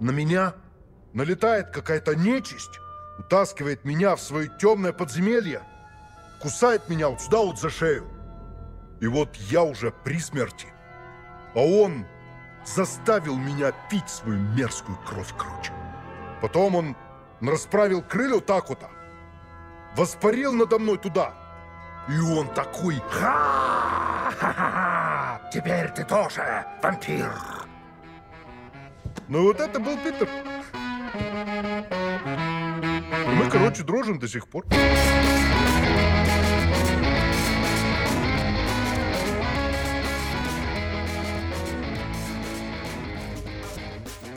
на меня налетает какая-то нечисть, утаскивает меня в свое темное подземелье, кусает меня вот сюда вот за шею. И вот я уже при смерти, а он заставил меня пить свою мерзкую кровь, короче. Потом он расправил крылья так вот, воспарил надо мной туда. И он такой, ха-ха-ха, теперь ты тоже вампир. Ну вот это был Питер. И мы, короче, дружим до сих пор.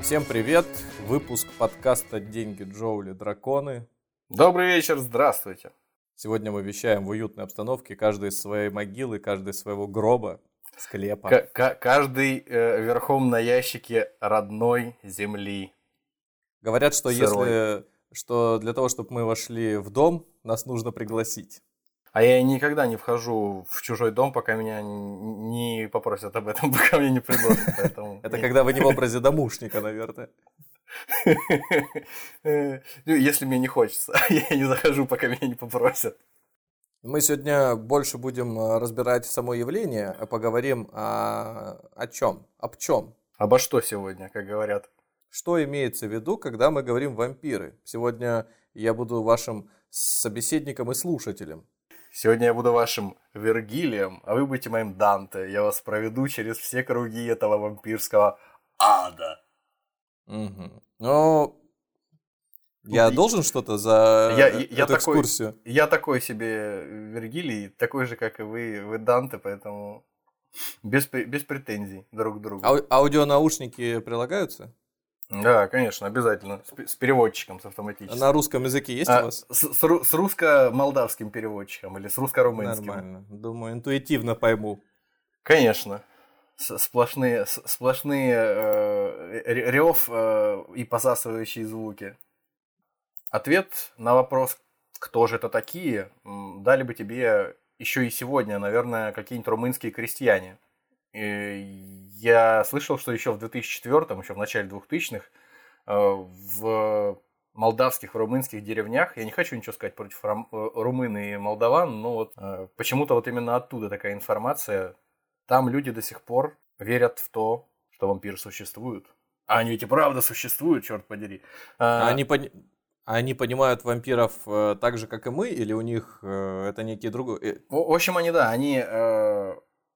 Всем привет! Выпуск подкаста «Деньги, Джоули, драконы». Добрый вечер, здравствуйте. Сегодня мы вещаем в уютной обстановке, каждый из своей могилы, каждый из своего гроба, склепа. К- каждый э, верхом на ящике родной земли. Говорят, что Сырой. если что для того, чтобы мы вошли в дом, нас нужно пригласить. А я никогда не вхожу в чужой дом, пока меня не попросят об этом, пока мне не предложат. Поэтому... Это когда вы не в образе домушника, наверное. Ну, если мне не хочется, я не захожу, пока меня не попросят. Мы сегодня больше будем э, разбирать само явление, а поговорим о, о чем? Об чем? Обо что сегодня, как говорят? Что имеется в виду, когда мы говорим вампиры? Сегодня я буду вашим собеседником и слушателем. Сегодня я буду вашим Вергилием, а вы будете моим Данте. Я вас проведу через все круги этого вампирского ада. Угу. Но я должен что-то за я, эту я экскурсию? Такой, я такой себе Вергилий, такой же, как и вы, вы Данте, поэтому без, без претензий друг к другу. Ау- аудионаушники прилагаются? Да, конечно, обязательно. С, с переводчиком, с автоматическим. На русском языке есть а, у вас? С, с, с русско-молдавским переводчиком или с русско-румынским. Нормально. Думаю, интуитивно пойму. Конечно. Сплошные, сплошные э, рев э, и посасывающие звуки. Ответ на вопрос, кто же это такие, дали бы тебе еще и сегодня, наверное, какие-нибудь румынские крестьяне – я слышал, что еще в 2004, еще в начале 2000-х, э, в молдавских, в румынских деревнях, я не хочу ничего сказать против э, румын и молдаван, но вот э, почему-то вот именно оттуда такая информация. Там люди до сих пор верят в то, что вампиры существуют. А они ведь и правда существуют, черт подери. А они, пони... они понимают вампиров так же, как и мы, или у них это некие другие? В общем, они, да, они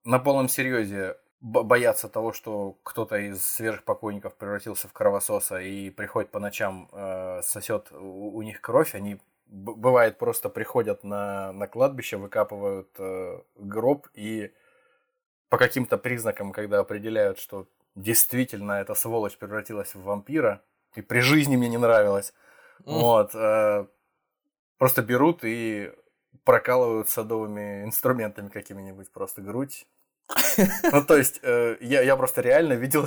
на полном серьезе боятся того, что кто-то из свежих покойников превратился в кровососа и приходит по ночам, э, сосет у, у них кровь, они бывает просто приходят на, на кладбище, выкапывают э, гроб и по каким-то признакам, когда определяют, что действительно эта сволочь превратилась в вампира, и при жизни мне не нравилось. Вот, э, просто берут и прокалывают садовыми инструментами какими-нибудь просто грудь. Ну, то есть, э, я, я просто реально видел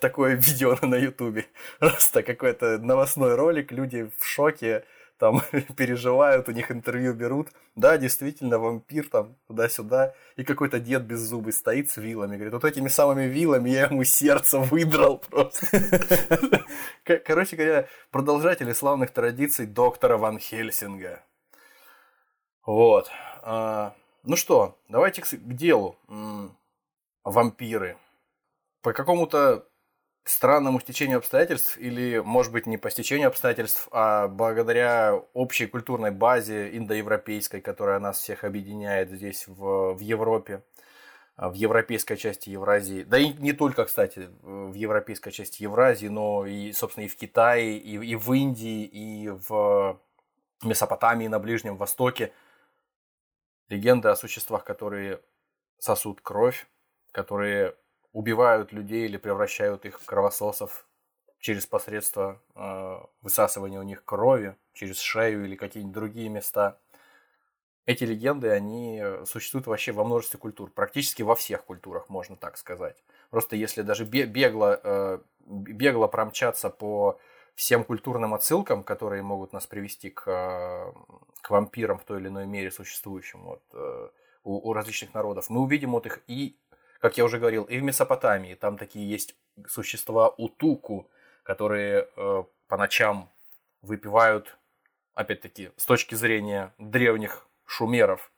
такое видео на Ютубе. Просто какой-то новостной ролик, люди в шоке, там переживают, у них интервью берут. Да, действительно, вампир там туда-сюда. И какой-то дед без зубы стоит с вилами. Говорит, вот этими самыми вилами я ему сердце выдрал просто. Короче говоря, продолжатели славных традиций доктора Ван Хельсинга. Вот. А, ну что, давайте к, делу. Вампиры. По какому-то странному стечению обстоятельств, или, может быть, не по стечению обстоятельств, а благодаря общей культурной базе индоевропейской, которая нас всех объединяет здесь, в, в Европе, а, в европейской части Евразии, да и не только, кстати, в европейской части Евразии, но и, собственно, и в Китае, и, и в Индии, и в Месопотамии, на Ближнем Востоке – легенды о существах, которые сосут кровь, которые убивают людей или превращают их в кровососов через посредство э, высасывания у них крови, через шею или какие-нибудь другие места. Эти легенды, они существуют вообще во множестве культур, практически во всех культурах, можно так сказать. Просто если даже бегло, э, бегло промчаться по всем культурным отсылкам, которые могут нас привести к, к вампирам в той или иной мере существующим вот, э, у, у различных народов, мы увидим вот их и, как я уже говорил, и в Месопотамии. Там такие есть существа утуку, которые э, по ночам выпивают, опять-таки, с точки зрения древних шумеров,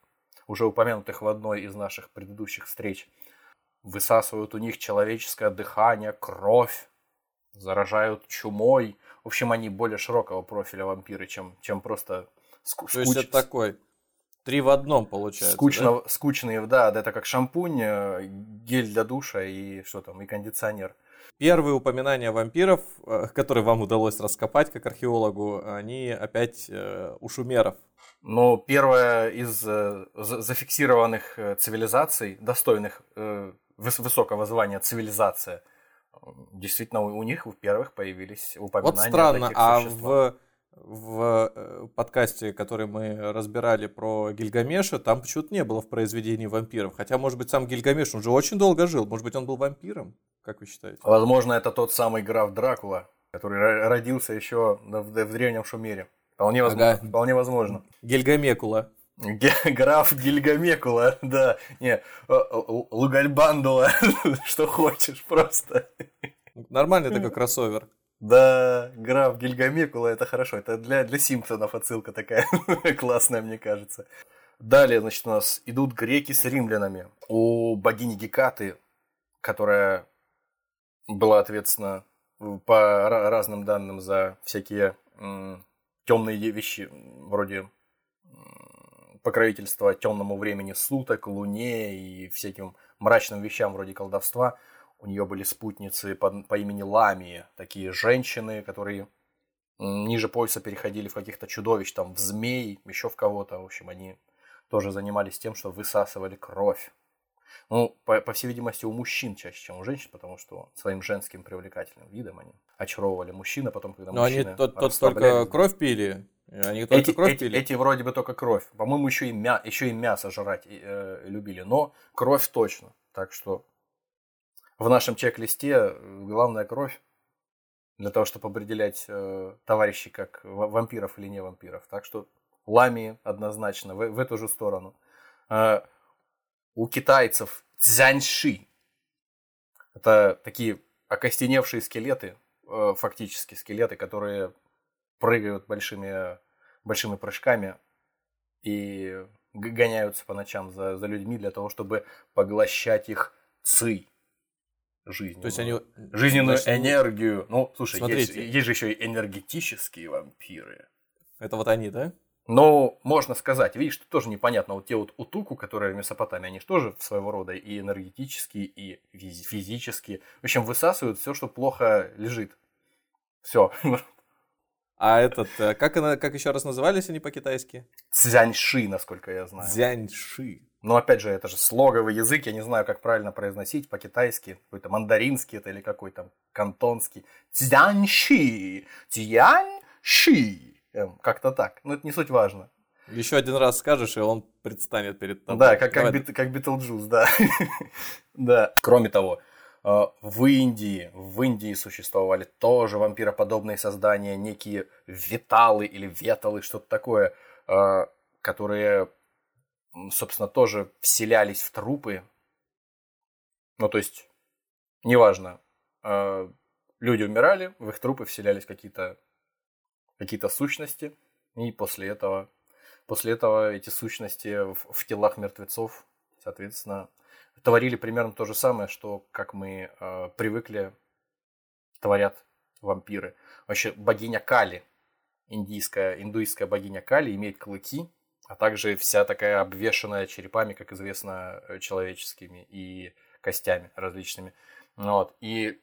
уже упомянутых в одной из наших предыдущих встреч, высасывают у них человеческое дыхание, кровь, заражают чумой. В общем, они более широкого профиля вампиры, чем, чем просто ску- То есть это такой три в одном получается. Скучно, да? Скучные, да, это как шампунь, э, гель для душа и что там, и кондиционер. Первые упоминания вампиров, э, которые вам удалось раскопать как археологу, они опять э, у шумеров. Но первая из зафиксированных цивилизаций, достойных высокого звания цивилизация, действительно у них в первых появились упоминания Вот странно, а в, в э, подкасте, который мы разбирали про Гильгамеша, там почему-то не было в произведении вампиров. Хотя, может быть, сам Гильгамеш, он же очень долго жил. Может быть, он был вампиром? Как вы считаете? Возможно, это тот самый граф Дракула, который родился еще в, в древнем Шумере. Вполне возможно. Ага. Вполне возможно. Гильгамекула. Граф Гильгамекула, да. Не, Лугальбандула, что хочешь просто. Нормальный такой кроссовер. Да, граф Гильгамекула, это хорошо. Это для, для Симпсонов отсылка такая классная, мне кажется. Далее, значит, у нас идут греки с римлянами. У богини Гекаты, которая была ответственна по разным данным за всякие темные вещи, вроде покровительства темному времени суток, луне и всяким мрачным вещам вроде колдовства. У нее были спутницы по, по имени Ламии, такие женщины, которые ниже пояса переходили в каких-то чудовищ, там, в змей, еще в кого-то. В общем, они тоже занимались тем, что высасывали кровь. Ну, по, по всей видимости, у мужчин чаще, чем у женщин, потому что своим женским привлекательным видом они очаровывали мужчин, а потом, когда Но мужчины... они тот, тот только кровь пили, они только эти, кровь эти, пили? Эти вроде бы только кровь. По-моему, еще и, мя, еще и мясо жрать э, любили. Но кровь точно. Так что в нашем чек-листе э, главная кровь. Для того, чтобы определять э, товарищей как вампиров или не вампиров. Так что ламии однозначно в, в эту же сторону. Э, у китайцев цзяньши. Это такие окостеневшие скелеты, э, фактически скелеты, которые прыгают большими, большими прыжками и гоняются по ночам за, за людьми для того, чтобы поглощать их ци жизненную, То есть они, жизненную значит, энергию. Ну, слушай, есть, есть же еще и энергетические вампиры. Это вот они, да? Ну, можно сказать, видишь, тут тоже непонятно. Вот те вот утуку, которые в Месопотамии, они же тоже своего рода и энергетические, и физические. В общем, высасывают все, что плохо лежит. Все. А этот, э, как, она, как еще раз назывались они по-китайски? Цзяньши, насколько я знаю. Цзяньши. Но опять же, это же слоговый язык, я не знаю, как правильно произносить по-китайски. Какой-то мандаринский это или какой то кантонский. Цзяньши, Цзяньши. Эм, как-то так. Но это не суть важно. Еще один раз скажешь, и он предстанет перед тобой. Да, как, как, бит, как Битлджус, да. да. Кроме того, в Индии, в Индии существовали тоже вампироподобные создания, некие виталы или веталы, что-то такое, э, которые, собственно, тоже вселялись в трупы. Ну, то есть, неважно, э, люди умирали, в их трупы вселялись какие-то какие сущности, и после этого, после этого эти сущности в, в телах мертвецов, соответственно, творили примерно то же самое, что, как мы э, привыкли, творят вампиры. Вообще, богиня Кали, индийская, индуистская богиня Кали, имеет клыки, а также вся такая обвешенная черепами, как известно, э, человеческими и костями различными. Вот. И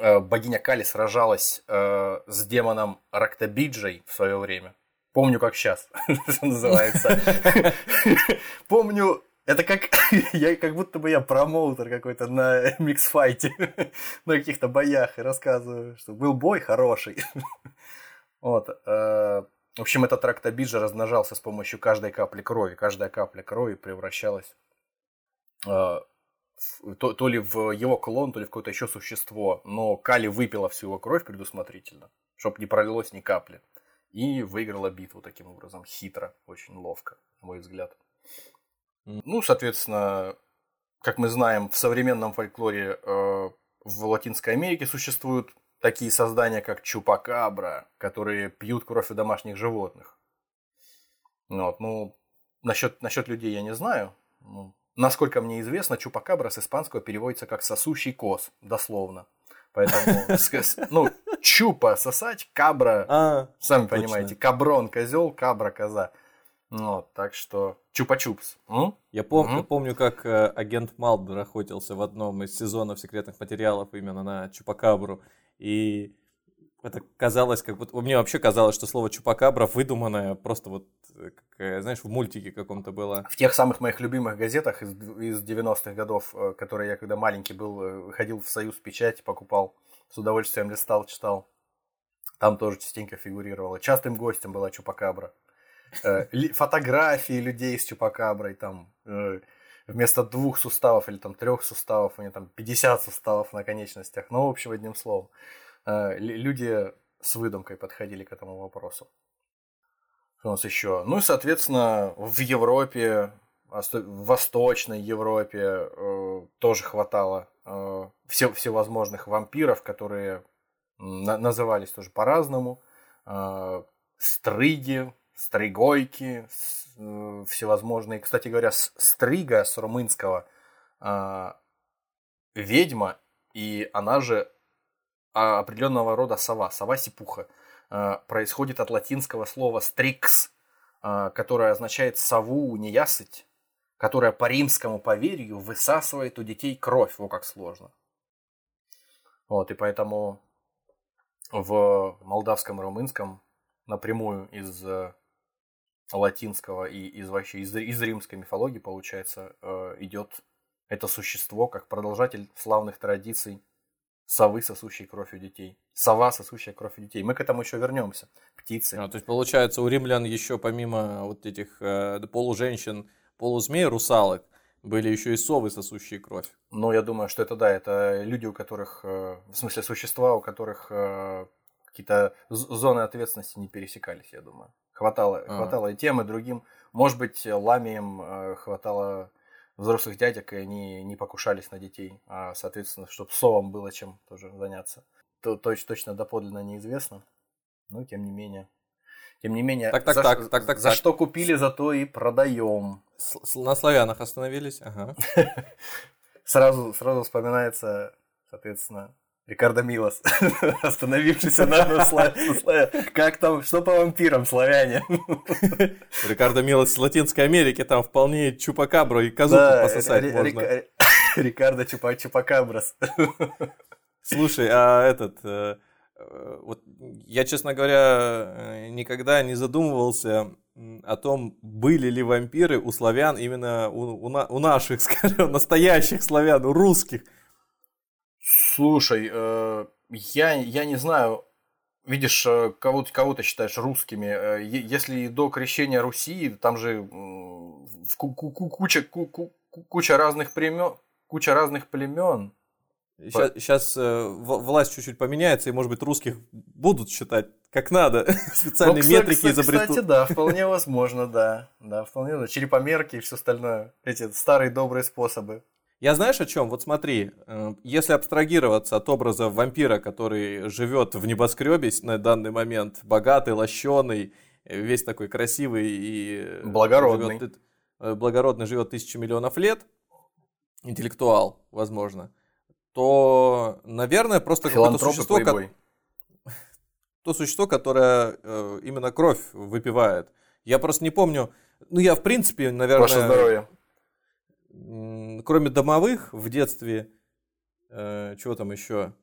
э, богиня Кали сражалась э, с демоном Рактабиджей в свое время. Помню, как сейчас, что называется. Помню это как, я, как будто бы я промоутер какой-то на миксфайте, на каких-то боях и рассказываю, что был бой хороший. вот. Э, в общем, этот трактобиджа размножался с помощью каждой капли крови. Каждая капля крови превращалась э, в, то, то ли в его клон, то ли в какое-то еще существо. Но Кали выпила всю его кровь предусмотрительно, чтобы не пролилось ни капли. И выиграла битву таким образом. Хитро, очень ловко, на мой взгляд. Ну, соответственно, как мы знаем, в современном фольклоре э, в Латинской Америке существуют такие создания, как чупакабра, которые пьют кровь у домашних животных. Вот, ну, насчет, насчет людей я не знаю. Ну, насколько мне известно, чупакабра с испанского переводится как сосущий коз, дословно. Поэтому, ну, чупа сосать, кабра, а, сами понимаете, каброн козел, кабра коза. Вот, так что чупа-чупс. Я, пом- угу. я помню, как э, агент Малдер охотился в одном из сезонов секретных материалов именно на чупакабру. И это казалось, как будто... Мне вообще казалось, что слово чупакабра выдуманное просто вот, э, как, э, знаешь, в мультике каком-то было. В тех самых моих любимых газетах из, из 90-х годов, э, которые я когда маленький был, ходил в Союз Печать, покупал, с удовольствием листал, читал. Там тоже частенько фигурировало. Частым гостем была чупакабра. Фотографии людей с чупакаброй, там вместо двух суставов или там трех суставов, у них там 50 суставов на конечностях. Ну, в общем, одним словом. Э, люди с выдумкой подходили к этому вопросу. Что у нас еще? Ну и, соответственно, в Европе, в Восточной Европе э, тоже хватало э, все, всевозможных вампиров, которые назывались тоже по-разному. Стрыги, стригойки, всевозможные. Кстати говоря, стрига с румынского ведьма, и она же а, определенного рода сова, сова-сипуха. А, происходит от латинского слова «стрикс», а, которое означает «сову неясыть», которая по римскому поверью высасывает у детей кровь. Во как сложно. Вот, и поэтому в молдавском и румынском напрямую из э, латинского и из вообще из, из римской мифологии, получается, э, идет это существо как продолжатель славных традиций совы, сосущие кровь у детей. Сова, сосущая кровь у детей. Мы к этому еще вернемся. Птицы. А, то есть, получается, у римлян еще помимо вот этих э, полуженщин, полузмей, русалок, были еще и совы, сосущие кровь. Ну, я думаю, что это да, это люди, у которых, э, в смысле, существа, у которых э, какие-то зоны ответственности не пересекались, я думаю. Хватало, а. хватало и тем, и другим. Может быть, ламием э, хватало взрослых дядек, и они не покушались на детей, а, соответственно, чтобы совам было чем тоже заняться. То, точно, точно доподлинно неизвестно, но тем не менее. Тем не менее, так, так, за, так, так, так, за так. что купили, за то и продаем. На славянах остановились, ага. Сразу, сразу вспоминается, соответственно, Рикардо Милос, остановившийся на славе. Как там, что по вампирам, славяне? Рикардо Милос с Латинской Америки, там вполне чупакабру и козу да, пососать можно. Рикардо Чупа Чупакаброс. Слушай, а этот... Э, э, вот я, честно говоря, э, никогда не задумывался о том, были ли вампиры у славян именно у, у, у наших, скажем, настоящих славян, у русских. Слушай, э, я, я не знаю, видишь, э, кого, кого ты считаешь русскими. Э, если до крещения Руси, там же куча, куча разных племен, куча разных племен. Сейчас, сейчас э, власть чуть-чуть поменяется, и, может быть, русских будут считать как надо. Специальные ну, кстати, метрики изобретут. Кстати, да, вполне возможно, да. Да, вполне, да. Черепомерки и все остальное. Эти старые добрые способы. Я знаешь о чем? Вот смотри, э, если абстрагироваться от образа вампира, который живет в небоскребе на данный момент, богатый, лощеный, весь такой красивый и благородный, живет, э, благородный живет тысячи миллионов лет, интеллектуал, возможно, то, наверное, просто какое-то существо, как... то существо, которое э, именно кровь выпивает. Я просто не помню, ну я в принципе, наверное... Ваше здоровье кроме домовых в детстве, э, чего там еще?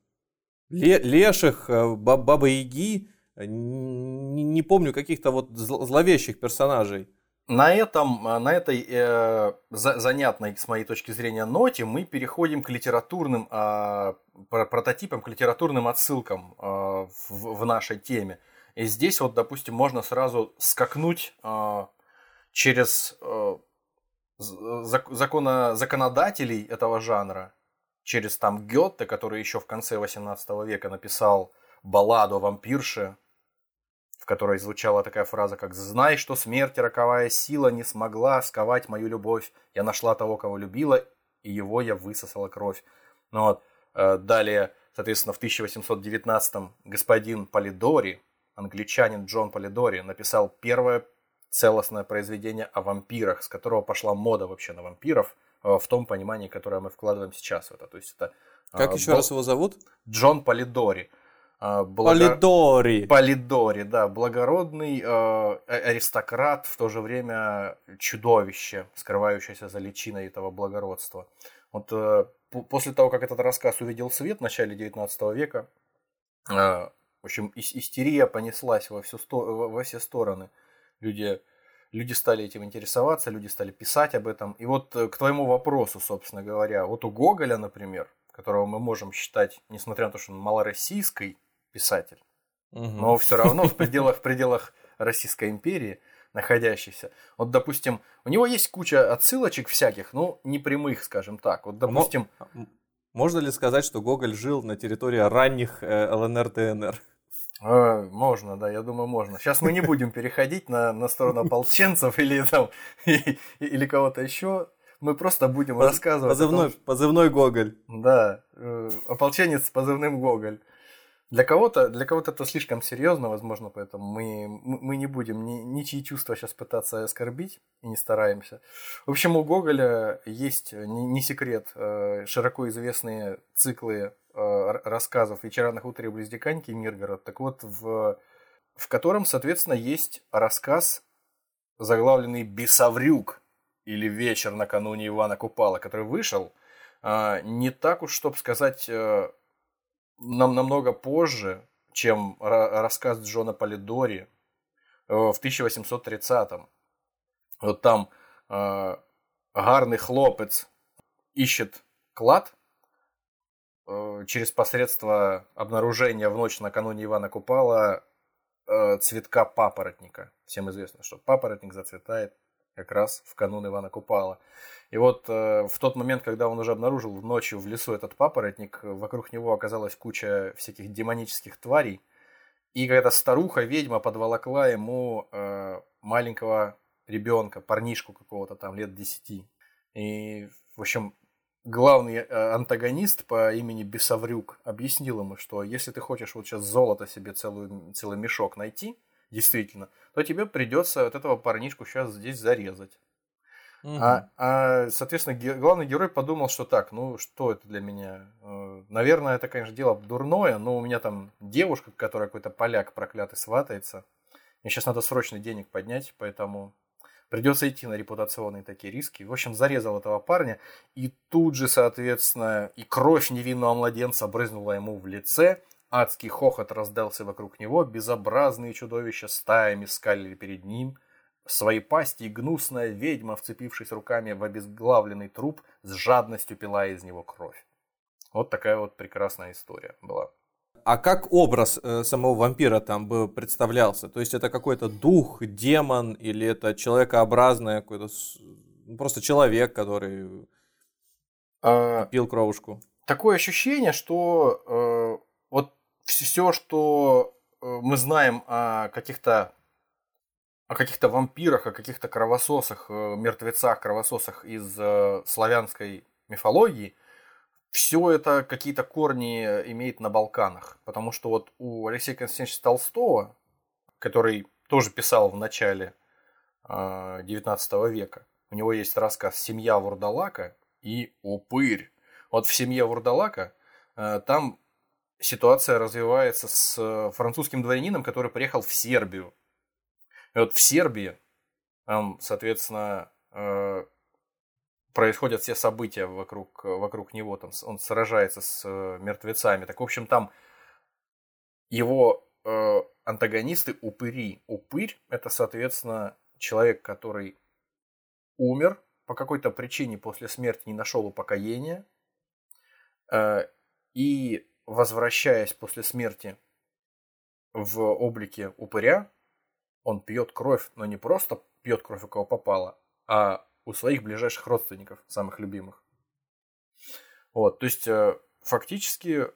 Ле, леших, э, баб, Баба Яги, э, не, помню каких-то вот зловещих персонажей. На этом, на этой э, занятной, с моей точки зрения, ноте мы переходим к литературным э, прототипам, к литературным отсылкам э, в, в нашей теме. И здесь вот, допустим, можно сразу скакнуть э, через э, закона, законодателей этого жанра, через там Гетте, который еще в конце 18 века написал балладу о вампирше, в которой звучала такая фраза, как «Знай, что смерть роковая сила не смогла сковать мою любовь. Я нашла того, кого любила, и его я высосала кровь». Ну вот. Э, далее соответственно, в 1819 господин Полидори, англичанин Джон Полидори, написал первое целостное произведение о вампирах, с которого пошла мода вообще на вампиров э, в том понимании, которое мы вкладываем сейчас в это. То есть это как еще раз его зовут? Джон Полидори. Благо... Полидори. Полидори, да, благородный э, аристократ, в то же время чудовище, скрывающееся за личиной этого благородства. Вот э, после того, как этот рассказ увидел свет в начале 19 века, э, в общем, истерия понеслась во, всю сто... во все стороны. Люди, люди стали этим интересоваться, люди стали писать об этом. И вот э, к твоему вопросу, собственно говоря, вот у Гоголя, например, которого мы можем считать, несмотря на то, что он малороссийский, писатель. Угу. Но все равно в пределах, в пределах Российской империи находящийся. Вот, допустим, у него есть куча отсылочек всяких, ну, не прямых, скажем так. Вот, допустим... Можно ли сказать, что Гоголь жил на территории ранних э? А, можно, да, я думаю, можно. Сейчас мы не будем переходить на, на сторону ополченцев или, там, или кого-то еще. Мы просто будем Поз, рассказывать. Позывной, том, позывной Гоголь. Да, э, ополченец с позывным Гоголь. Для кого-то, для кого-то это слишком серьезно, возможно, поэтому мы, мы не будем ни, ничьи чувства сейчас пытаться оскорбить и не стараемся. В общем, у Гоголя есть, не, не секрет, э, широко известные циклы э, рассказов «Вечера на хуторе близ Диканьки» Миргород. Так вот, в, в котором, соответственно, есть рассказ, заглавленный «Бесоврюк» или «Вечер накануне Ивана Купала», который вышел э, не так уж, чтобы сказать нам намного позже, чем рассказ Джона Полидори э, в 1830-м. Вот там э, гарный хлопец ищет клад э, через посредство обнаружения в ночь накануне Ивана Купала э, цветка папоротника. Всем известно, что папоротник зацветает как раз в канун Ивана Купала. И вот э, в тот момент, когда он уже обнаружил ночью в лесу этот папоротник, вокруг него оказалась куча всяких демонических тварей. И какая-то старуха-ведьма подволокла ему э, маленького ребенка, парнишку какого-то там лет десяти. И, в общем, главный э, антагонист по имени Бесоврюк объяснил ему, что если ты хочешь вот сейчас золото себе целую, целый мешок найти, действительно, то тебе придется вот этого парнишку сейчас здесь зарезать. Угу. А, а, соответственно, ге- главный герой подумал, что так, ну что это для меня? Э, наверное, это, конечно, дело дурное, но у меня там девушка, которая какой-то поляк проклятый сватается. Мне сейчас надо срочно денег поднять, поэтому придется идти на репутационные такие риски. В общем, зарезал этого парня, и тут же, соответственно, и кровь невинного младенца брызнула ему в лице, адский хохот раздался вокруг него, безобразные чудовища стаями скалили перед ним – в своей пасти гнусная ведьма, вцепившись руками в обезглавленный труп, с жадностью пила из него кровь. Вот такая вот прекрасная история была. А как образ э, самого вампира там бы представлялся? То есть это какой-то дух, демон или это человекообразное какой-то ну, просто человек, который а, пил кровушку? Такое ощущение, что э, вот все, что э, мы знаем о каких-то о каких-то вампирах, о каких-то кровососах, э, мертвецах, кровососах из э, славянской мифологии, все это какие-то корни имеет на Балканах. Потому что вот у Алексея Константиновича Толстого, который тоже писал в начале XIX э, века, у него есть рассказ «Семья Вурдалака» и «Упырь». Вот в «Семье Вурдалака» там ситуация развивается с французским дворянином, который приехал в Сербию и вот в Сербии, там, соответственно, э, происходят все события вокруг, вокруг него, там, он сражается с э, мертвецами. Так, в общем, там его э, антагонисты упыри. Упырь – это, соответственно, человек, который умер по какой-то причине после смерти не нашел упокоения и, возвращаясь после смерти в облике упыря, он пьет кровь, но не просто пьет кровь, у кого попало, а у своих ближайших родственников, самых любимых. Вот, то есть э, фактически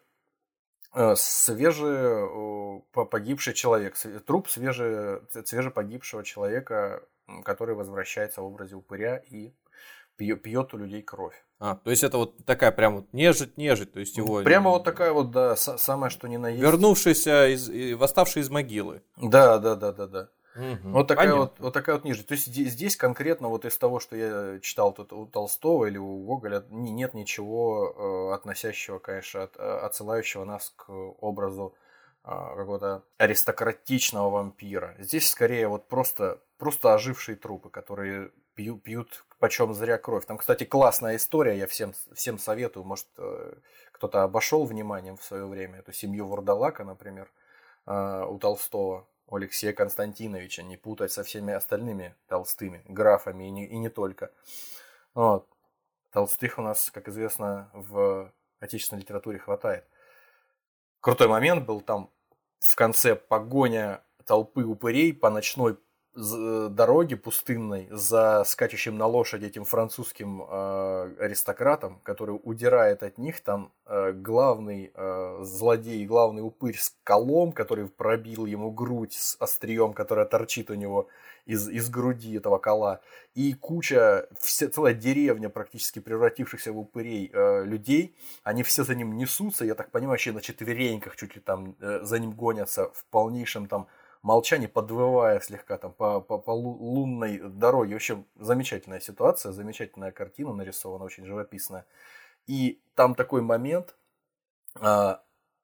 э, свежий погибший человек, труп свеже, свеже погибшего человека, который возвращается в образе упыря и пьет, пьет у людей кровь. А, то есть это вот такая прям вот нежить, нежить, то есть его... Прямо вот такая вот, да, самое что ни на есть. Вернувшийся, из, восставший из могилы. Да, да, да, да, да. Угу. Вот такая вот, вот такая вот нежить. То есть здесь, конкретно вот из того, что я читал тут у Толстого или у Гоголя, нет ничего э, относящего, конечно, от, э, отсылающего нас к образу э, какого-то аристократичного вампира. Здесь скорее вот просто, просто ожившие трупы, которые пьют, пьют почем зря кровь. Там, кстати, классная история, я всем, всем советую. Может, кто-то обошел вниманием в свое время эту семью Вурдалака, например, у Толстого, у Алексея Константиновича, не путать со всеми остальными толстыми графами и не, и не только. Вот. Толстых у нас, как известно, в отечественной литературе хватает. Крутой момент был там в конце погоня толпы упырей по ночной дороги пустынной за скачущим на лошади этим французским э, аристократом, который удирает от них, там э, главный э, злодей, главный упырь с колом, который пробил ему грудь с острием, которая торчит у него из, из груди этого кола, и куча, вся, целая деревня практически превратившихся в упырей э, людей, они все за ним несутся, я так понимаю, вообще на четвереньках чуть ли там э, за ним гонятся в полнейшем там молчание, подвывая слегка там по, по, по лунной дороге. В общем, замечательная ситуация, замечательная картина нарисована, очень живописная. И там такой момент, а,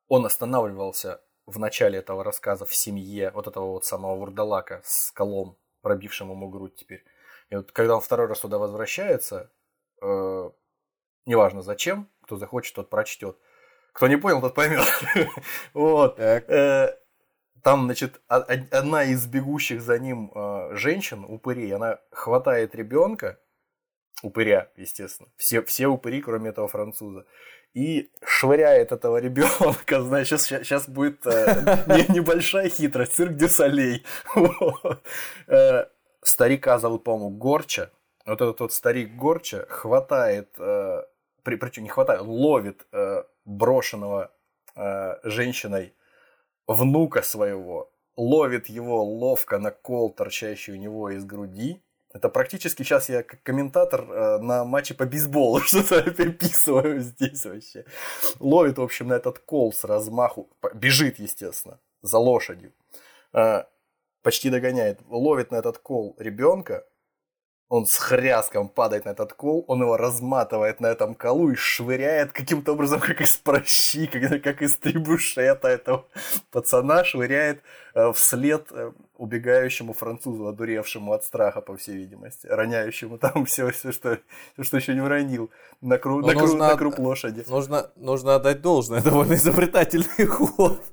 он останавливался в начале этого рассказа в семье вот этого вот самого вурдалака с колом, пробившим ему грудь теперь. И вот когда он второй раз туда возвращается, э, неважно зачем, кто захочет, тот прочтет. Кто не понял, тот поймет. вот. Там, значит, одна из бегущих за ним э, женщин, упырей, она хватает ребенка, упыря, естественно, все, все упыри, кроме этого француза, и швыряет этого ребенка, значит, сейчас, сейчас будет э, не, небольшая хитрость, цирк Дюсалей. Э, старика зовут, по-моему, Горча, вот этот вот старик Горча хватает, э, при, причем не хватает, ловит брошенного женщиной внука своего, ловит его ловко на кол, торчащий у него из груди. Это практически сейчас я как комментатор э, на матче по бейсболу что-то переписываю здесь вообще. Ловит, в общем, на этот кол с размаху. Бежит, естественно, за лошадью. Э, почти догоняет. Ловит на этот кол ребенка, он с хряском падает на этот кол, он его разматывает на этом колу и швыряет каким-то образом, как из прощи, как, как из трибушета этого пацана, швыряет э, вслед э, убегающему французу, одуревшему от страха, по всей видимости, роняющему там все, все, что, все, что еще не уронил на, кру, на, нужно, кру, на круп лошади. Нужно, нужно отдать должное, довольно изобретательный ход.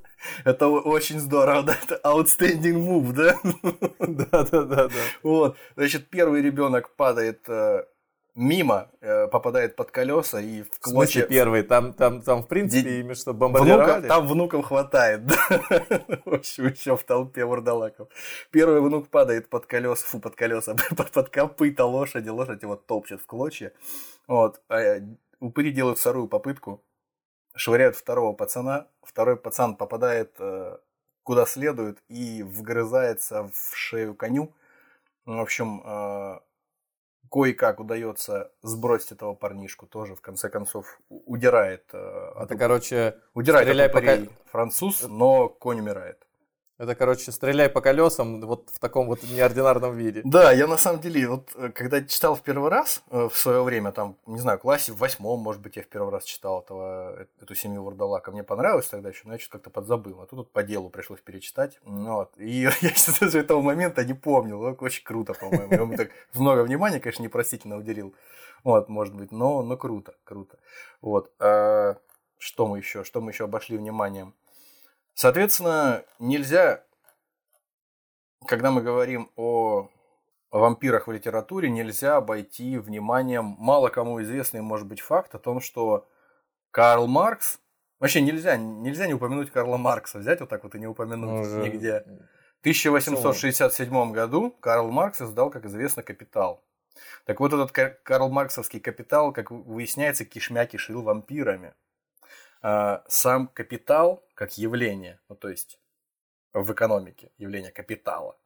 Это очень здорово, да, это outstanding move, да? Да, да, да, да. Вот, значит, первый ребенок падает э, мимо, э, попадает под колеса и в клочья... В первый? Там, там, там в принципе, Ди... именно что бомбардировали? Внука, там внукам хватает, да. В общем, еще в толпе вурдалаков. Первый внук падает под колеса, фу, под колеса, под, под копыта лошади, лошадь его топчет в клочья. Вот, а упыри делают вторую попытку, швыряют второго пацана, второй пацан попадает э, куда следует и вгрызается в шею коню. В общем, э, кое-как удается сбросить этого парнишку, тоже в конце концов удирает. Э, Это, от, короче, удирает от пока... француз, но конь умирает. Это, короче, стреляй по колесам вот в таком вот неординарном виде. Да, я на самом деле, вот э, когда читал в первый раз э, в свое время, там, не знаю, классе в восьмом, может быть, я в первый раз читал этого, э, эту семью Вурдалака. Мне понравилось тогда еще, но я что-то как-то подзабыл. А тут вот по делу пришлось перечитать. Ну, вот. И я с этого момента не помнил. Очень круто, по-моему. Я ему так много внимания, конечно, непростительно уделил. Вот, может быть, но, но круто, круто. Вот. А, что мы еще? Что мы еще обошли вниманием? Соответственно, нельзя, когда мы говорим о вампирах в литературе, нельзя обойти вниманием мало кому известный, может быть, факт о том, что Карл Маркс, вообще нельзя, нельзя не упомянуть Карла Маркса, взять вот так вот и не упомянуть Уже... нигде. В 1867 году Карл Маркс издал, как известно, «Капитал». Так вот этот Карл Марксовский «Капитал», как выясняется, кишмя кишил вампирами. А, сам капитал как явление, ну то есть в экономике явление капитала,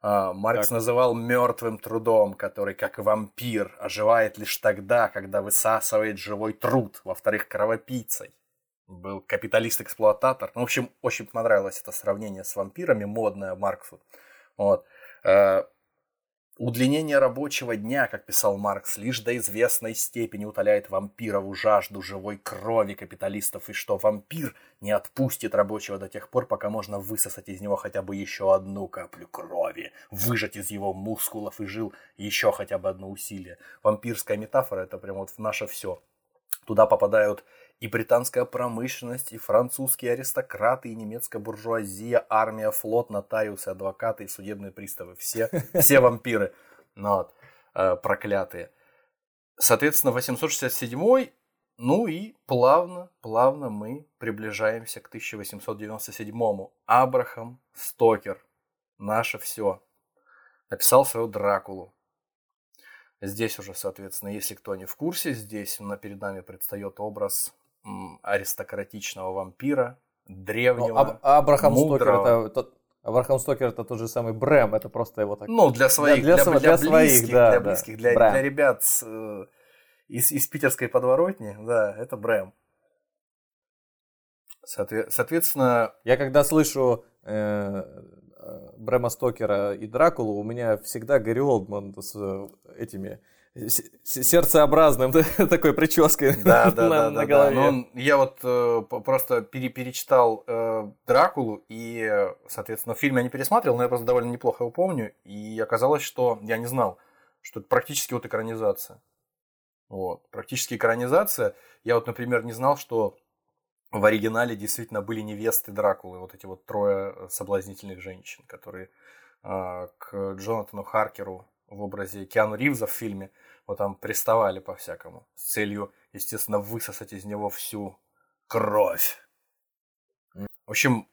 А, Маркс так. называл мертвым трудом, который, как вампир, оживает лишь тогда, когда высасывает живой труд. Во-вторых, кровопийцей. Был капиталист-эксплуататор. Ну, в общем, очень понравилось это сравнение с вампирами, модное Марксу. Вот. Э, Удлинение рабочего дня, как писал Маркс, лишь до известной степени утоляет вампирову жажду живой крови капиталистов, и что вампир не отпустит рабочего до тех пор, пока можно высосать из него хотя бы еще одну каплю крови, выжать из его мускулов и жил еще хотя бы одно усилие. Вампирская метафора – это прям вот наше все. Туда попадают и британская промышленность, и французские аристократы, и немецкая буржуазия, армия, флот, нотариусы, адвокаты и судебные приставы. Все, все вампиры. Ну, вот, э, проклятые. Соответственно, 867 ну и плавно, плавно мы приближаемся к 1897-му. Абрахам Стокер, наше все, написал свою Дракулу. Здесь уже, соответственно, если кто не в курсе, здесь перед нами предстает образ аристократичного вампира, древнего, ну, Аб- Абрахам мудрого. Стокер это тот, Абрахам Стокер это тот же самый Брэм, это просто его так. Ну для своих, для, для, для, для, близких, своих, да, для близких, да. для, для ребят с, э, из, из питерской подворотни, да, это Брэм. Соответственно... Я когда слышу э, э, Брэма Стокера и Дракулу, у меня всегда Гарри Олдман с э, этими сердцеобразным такой прической да, да, на, да, на голове. Да. Ну, я вот э, просто пере, перечитал э, Дракулу, и, соответственно, фильм я не пересматривал, но я просто довольно неплохо его помню, и оказалось, что я не знал, что это практически вот экранизация. Вот, практически экранизация. Я вот, например, не знал, что в оригинале действительно были невесты Дракулы, вот эти вот трое соблазнительных женщин, которые э, к Джонатану Харкеру в образе Киану Ривза в фильме, вот там приставали по-всякому, с целью, естественно, высосать из него всю кровь. В общем,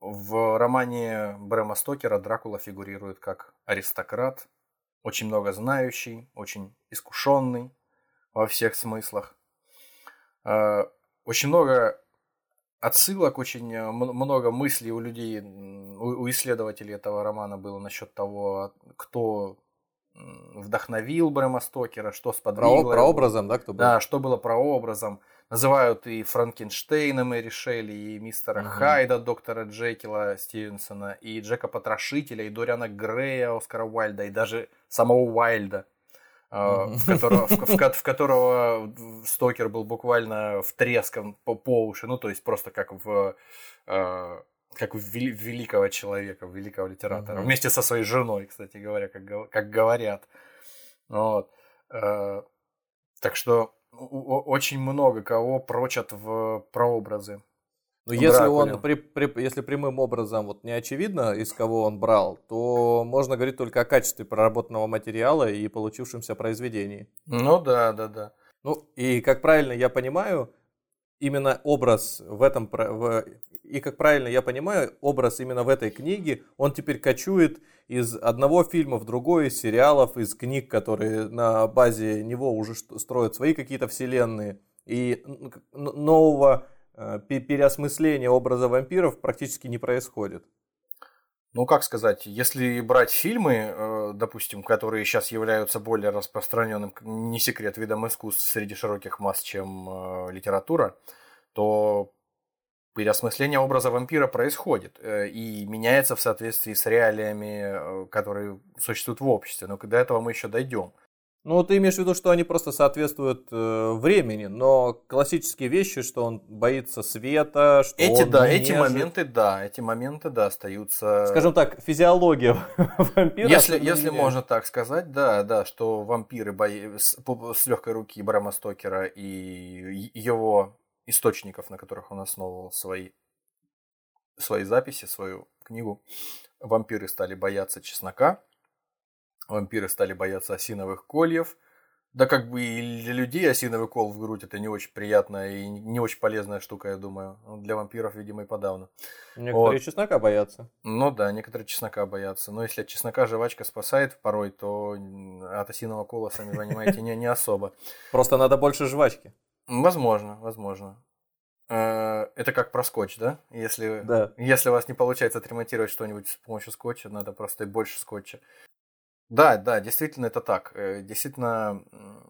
в романе Брэма Стокера Дракула фигурирует как аристократ, очень много знающий, очень искушенный во всех смыслах. А, очень много отсылок, очень много мыслей у людей, у исследователей этого романа было насчет того, кто вдохновил Брэма Стокера, что сподвигло про, про образом, да, кто был? Да, что было про образом. Называют и Франкенштейна Мэри Шелли, и мистера угу. Хайда, доктора Джекила Стивенсона, и Джека Потрошителя, и Дориана Грея, Оскара Уайльда, и даже самого Уайльда, угу. в, которого, в, в, в которого Стокер был буквально втрескан по, по уши, ну, то есть просто как в а, как у великого человека, великого литератора. Mm-hmm. Вместе со своей женой, кстати говоря, как, как говорят. Вот. Э, так что очень много кого прочат в прообразы. Но если он при, при, если прямым образом вот не очевидно, из кого он брал, то можно говорить только о качестве проработанного материала и получившемся произведении. Ну да, да, да. Ну и как правильно я понимаю, именно образ в этом в и, как правильно я понимаю, образ именно в этой книге, он теперь кочует из одного фильма в другой, из сериалов, из книг, которые на базе него уже строят свои какие-то вселенные. И нового э, переосмысления образа вампиров практически не происходит. Ну, как сказать, если брать фильмы, э, допустим, которые сейчас являются более распространенным, не секрет, видом искусств среди широких масс, чем э, литература, то переосмысление образа вампира происходит э, и меняется в соответствии с реалиями, которые существуют в обществе. Но до этого мы еще дойдем. Ну, ты имеешь в виду, что они просто соответствуют э, времени, но классические вещи, что он боится света, что эти, он да, эти моменты, да, эти моменты, да, остаются. Скажем так, физиология вампира. Если, если можно так сказать, да, да, что вампиры бои... с, с легкой руки Брама Стокера и его источников, на которых он основывал свои, свои записи, свою книгу. Вампиры стали бояться чеснока, вампиры стали бояться осиновых кольев. Да как бы и для людей осиновый кол в грудь это не очень приятная и не очень полезная штука, я думаю. Для вампиров, видимо, и подавно. Некоторые вот. чеснока боятся. Ну да, некоторые чеснока боятся. Но если от чеснока жвачка спасает порой, то от осинового кола, сами понимаете, не, не особо. Просто надо больше жвачки. Возможно, возможно. Э, это как про скотч, да? Если, Да. если у вас не получается отремонтировать что-нибудь с помощью скотча, надо просто и больше скотча. Да, да, действительно это так. Э, Действительно,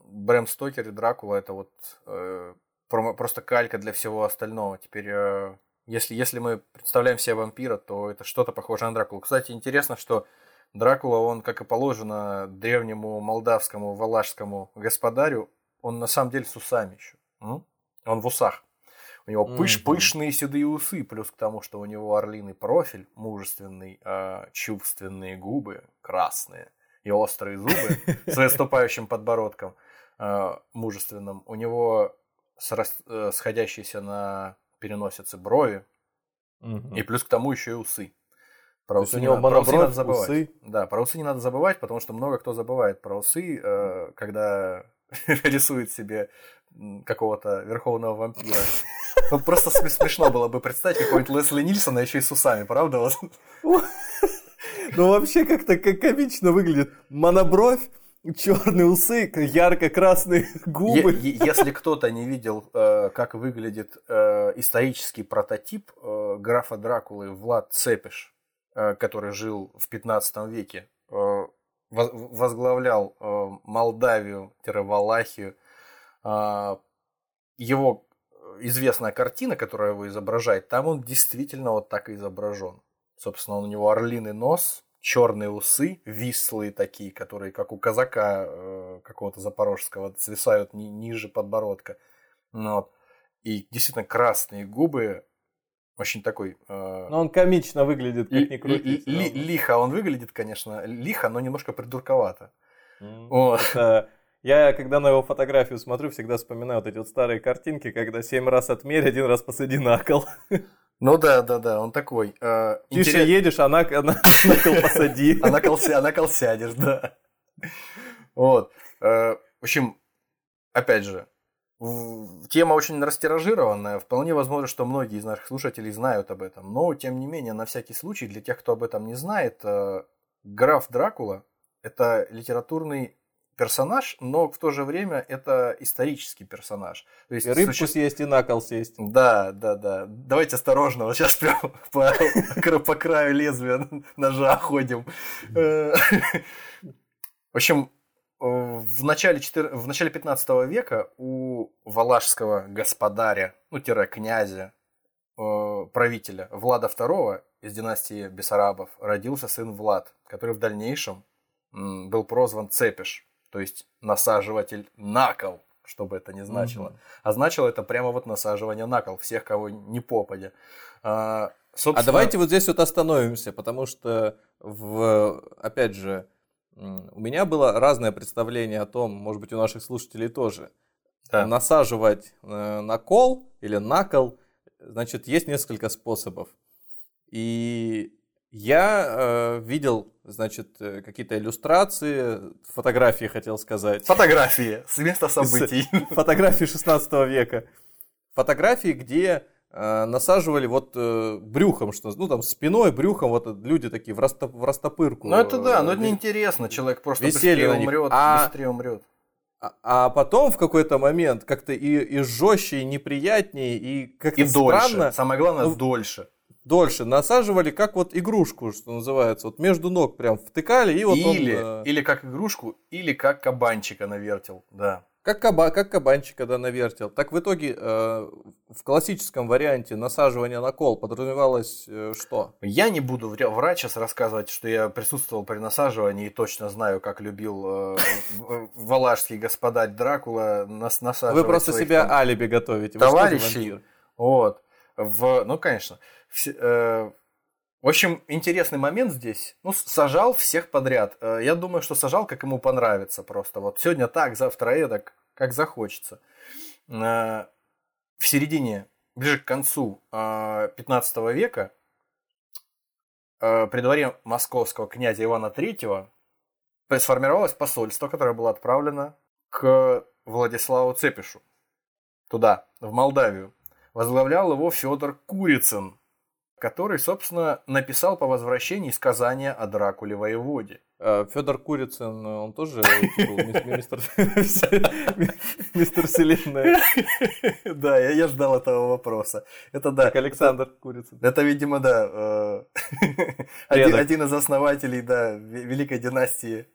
Брэм Стокер и Дракула это вот э, просто калька для всего остального. Теперь, э, если, если мы представляем себе вампира, то это что-то похожее на Дракулу. Кстати, интересно, что Дракула, он, как и положено древнему молдавскому валашскому господарю, он на самом деле с усами еще. М? Он в усах. У него пыш, пышные седые усы, плюс к тому, что у него орлиный профиль, мужественный, а, чувственные губы, красные и острые зубы с выступающим подбородком а, мужественным. У него срас- э, сходящиеся на переносице брови, и плюс к тому еще и усы. Про усы у не надо- про усы надо забывать. усы. Да, про усы не надо забывать, потому что много кто забывает про усы, э, когда рисует себе какого-то верховного вампира. Ну, просто см- смешно было бы представить какого-нибудь Лесли Нильсона еще и с усами, правда? Вот. Ну, вообще как-то как комично выглядит. Монобровь, черные усы, ярко-красные губы. Если кто-то не видел, э, как выглядит э, исторический прототип э, графа Дракулы Влад Цепиш, который жил в 15 веке, воз- возглавлял Молдавию-Валахию, его известная картина, которая его изображает, там он действительно вот так и изображен. Собственно, у него орлиный нос, черные усы, вислые такие, которые, как у казака э, какого-то запорожского, свисают ни- ниже подбородка. Ну вот. И действительно красные губы, очень такой... э, Но он комично выглядит, как ни крути. ли- лихо он выглядит, конечно, лихо, но немножко придурковато. М. Вот. Это- Я, когда на его фотографию смотрю, всегда вспоминаю вот эти вот старые картинки, когда семь раз отмерь, один раз посади на кол. Ну да, да, да, он такой. э, Тише интерес- едешь, а на, а на- на кол посади. А на кол, а на кол сядешь, да. Вот. Э, В общем, опять же, тема очень растиражированная. Вполне возможно, что многие из наших слушателей знают об этом. Но, тем не менее, на всякий случай, для тех, кто об этом не знает, э, граф Дракула – это литературный персонаж, но в то же время это исторический персонаж. То есть И рыбку суще- съесть, и на кол сесть. да, да, да. Давайте осторожно, вот сейчас прям по, по краю лезвия ножа ходим. Э, В общем, в начале, четыр- в начале 15 века у валашского господаря, ну, тире князя, э, правителя Влада II из династии Бессарабов родился сын Влад, который в дальнейшем был прозван Цепиш, то есть насаживатель на кол, что бы это ни значило. Мгм. А значило это прямо вот насаживание на кол всех, кого не попадя. А, А собственно, давайте вот здесь вот остановимся, потому что, в, опять же, у меня было разное представление о том, может быть, у наших слушателей тоже. Да. Насаживать э, на кол или на кол, значит, есть несколько способов. И я э, видел, значит, э, какие-то иллюстрации, фотографии, хотел сказать. Фотографии с места событий. Фотографии 16 века. Фотографии, где э, насаживали вот э, брюхом, что, ну там спиной, брюхом, вот люди такие в, растоп- в растопырку. Ну это да, но э, это неинтересно. Человек просто быстрее умрет, А- быстрее умрет. А, а потом в какой-то момент как-то и, и жестче, и неприятнее, и как-то И дольше. странно Самое главное, Ну, дольше. Дольше насаживали, как вот игрушку, что называется, вот между ног прям втыкали, и вот или, он... э, или как игрушку, или как кабанчика навертел. Да. Как, каба, как кабанчика да, навертел. Так в итоге э, в классическом варианте насаживания на кол подразумевалось э, что? Я не буду врач сейчас рассказывать, что я присутствовал при насаживании и точно знаю, как любил э, в- валашский господарь Дракула нас насаживать Вы просто своих себя там алиби готовите. Вампир? Вот. В, ну, конечно. Э, в общем, интересный момент здесь. Ну, сажал всех подряд. Э, я думаю, что сажал, как ему понравится просто. Вот сегодня так, завтра эдак, как захочется. Э, в середине, ближе к концу э, 15 века при дворе московского князя Ивана III сформировалось посольство, которое было отправлено к Владиславу Цепишу. Туда, в Молдавию. Возглавлял его Федор Курицын. Который, собственно, написал по возвращении сказания о Дракуле воеводе. А, Федор Курицын, он тоже был мистер Вселенная. Да, я ждал этого вопроса. Это да. Как Александр Курицын. Это, видимо, да, э, один из основателей, да, великой династии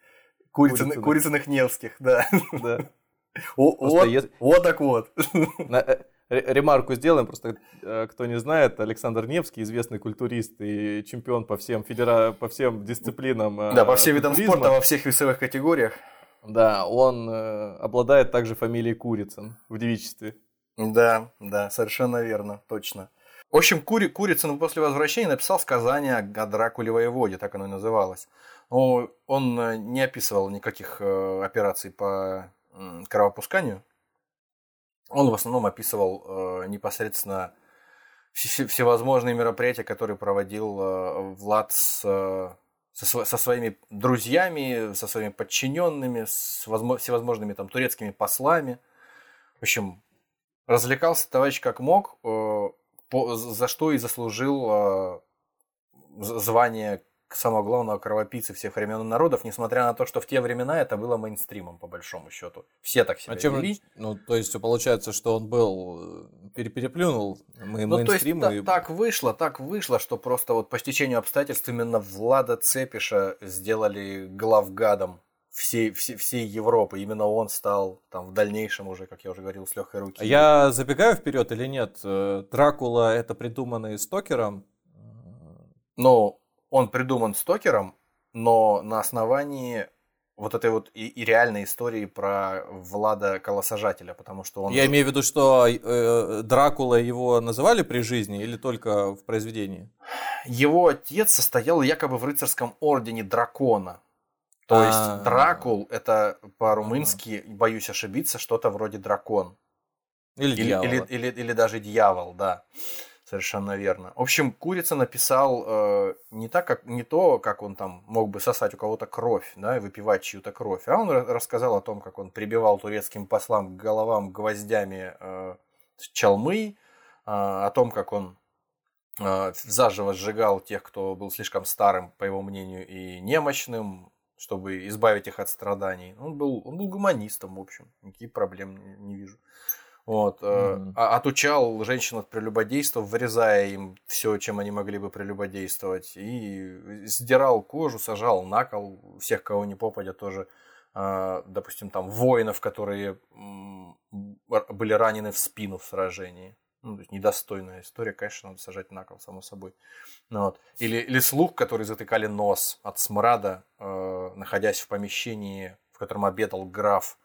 Курицыных Невских, да. Да. Вот так вот. Ремарку сделаем, просто э, кто не знает, Александр Невский, известный культурист и чемпион по всем, федера... по всем дисциплинам. Э, да, по всем видам спорта, во всех весовых категориях. Да, он э, обладает также фамилией Курицын в девичестве. Да, да, совершенно верно, точно. В общем, Кури, Курицын после возвращения написал сказание о Дракуле воеводе, так оно и называлось. Но он не описывал никаких операций по кровопусканию, он в основном описывал э, непосредственно всевозможные мероприятия, которые проводил э, Влад с, э, со, со своими друзьями, со своими подчиненными, с всевозможными там турецкими послами. В общем, развлекался товарищ как мог, э, по, за что и заслужил э, звание самого главного кровопийцы всех времен и народов, несмотря на то, что в те времена это было мейнстримом, по большому счету. Все так себя а чем, вели. Ну, то есть, получается, что он был, э, пере переплюнул мы, ну, мейнстрим. То есть, и... так вышло, так вышло, что просто вот по стечению обстоятельств именно Влада Цепиша сделали главгадом всей, всей, всей Европы. Именно он стал там в дальнейшем уже, как я уже говорил, с легкой руки. Я забегаю вперед или нет? Э, Дракула это придуманный Стокером? Ну, он придуман Стокером, но на основании вот этой вот и, и реальной истории про Влада Колосожателя, потому что он... Я имею в виду, что э, Дракула его называли при жизни или только в произведении? Его отец состоял якобы в рыцарском ордене Дракона. То есть а. Дракул это по-румынски, боюсь ошибиться, что-то вроде дракон. Или, или, или, или, или даже дьявол, да. Совершенно верно. В общем, Курица написал э, не так, как не то, как он там мог бы сосать у кого-то кровь, да, и выпивать чью-то кровь, а он рассказал о том, как он прибивал турецким послам к головам гвоздями э, чалмы, э, о том, как он э, заживо сжигал тех, кто был слишком старым, по его мнению, и немощным, чтобы избавить их от страданий. Он был, он был гуманистом, в общем, никаких проблем не, вижу. Вот, mm-hmm. отучал женщин от прелюбодейства, вырезая им все, чем они могли бы прелюбодействовать, и сдирал кожу, сажал на кол всех, кого не попадя, тоже, а, допустим, там воинов, которые были ранены в спину в сражении. Ну, то есть недостойная история, конечно, надо сажать на кол, само собой. Ну, вот. или, или слуг, которые затыкали нос от смрада, э, находясь в помещении, в котором обедал граф,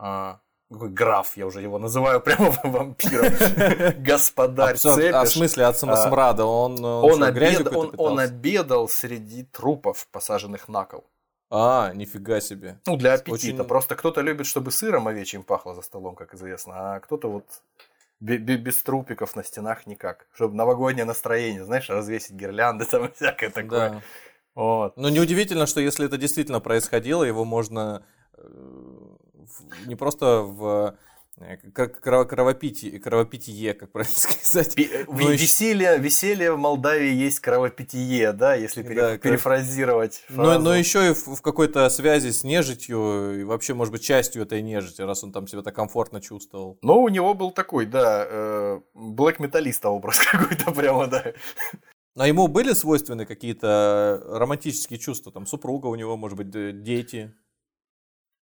э, граф, я уже его называю прямо вампиром, господарь Цепиш. А в смысле от самосмрада? Он, он, он, обед, он, он обедал среди трупов, посаженных на кол. А, нифига себе. Ну, для аппетита. Очень... Просто кто-то любит, чтобы сыром овечьим пахло за столом, как известно, а кто-то вот без трупиков на стенах никак. Чтобы новогоднее настроение, знаешь, развесить гирлянды там и всякое такое. Да. Вот. Но неудивительно, что если это действительно происходило, его можно э, не просто в э, как кровопитие, кровопитие, как правильно сказать. Э, но веселье, веселье в Молдавии есть кровопитие, да, если пере, да, перефразировать. Но, но еще и в, в какой-то связи с нежитью, и вообще, может быть, частью этой нежити, раз он там себя так комфортно чувствовал. Ну, у него был такой, да, э, блэк-металлиста образ какой-то прямо, да. А ему были свойственны какие-то романтические чувства? Там супруга у него, может быть, дети?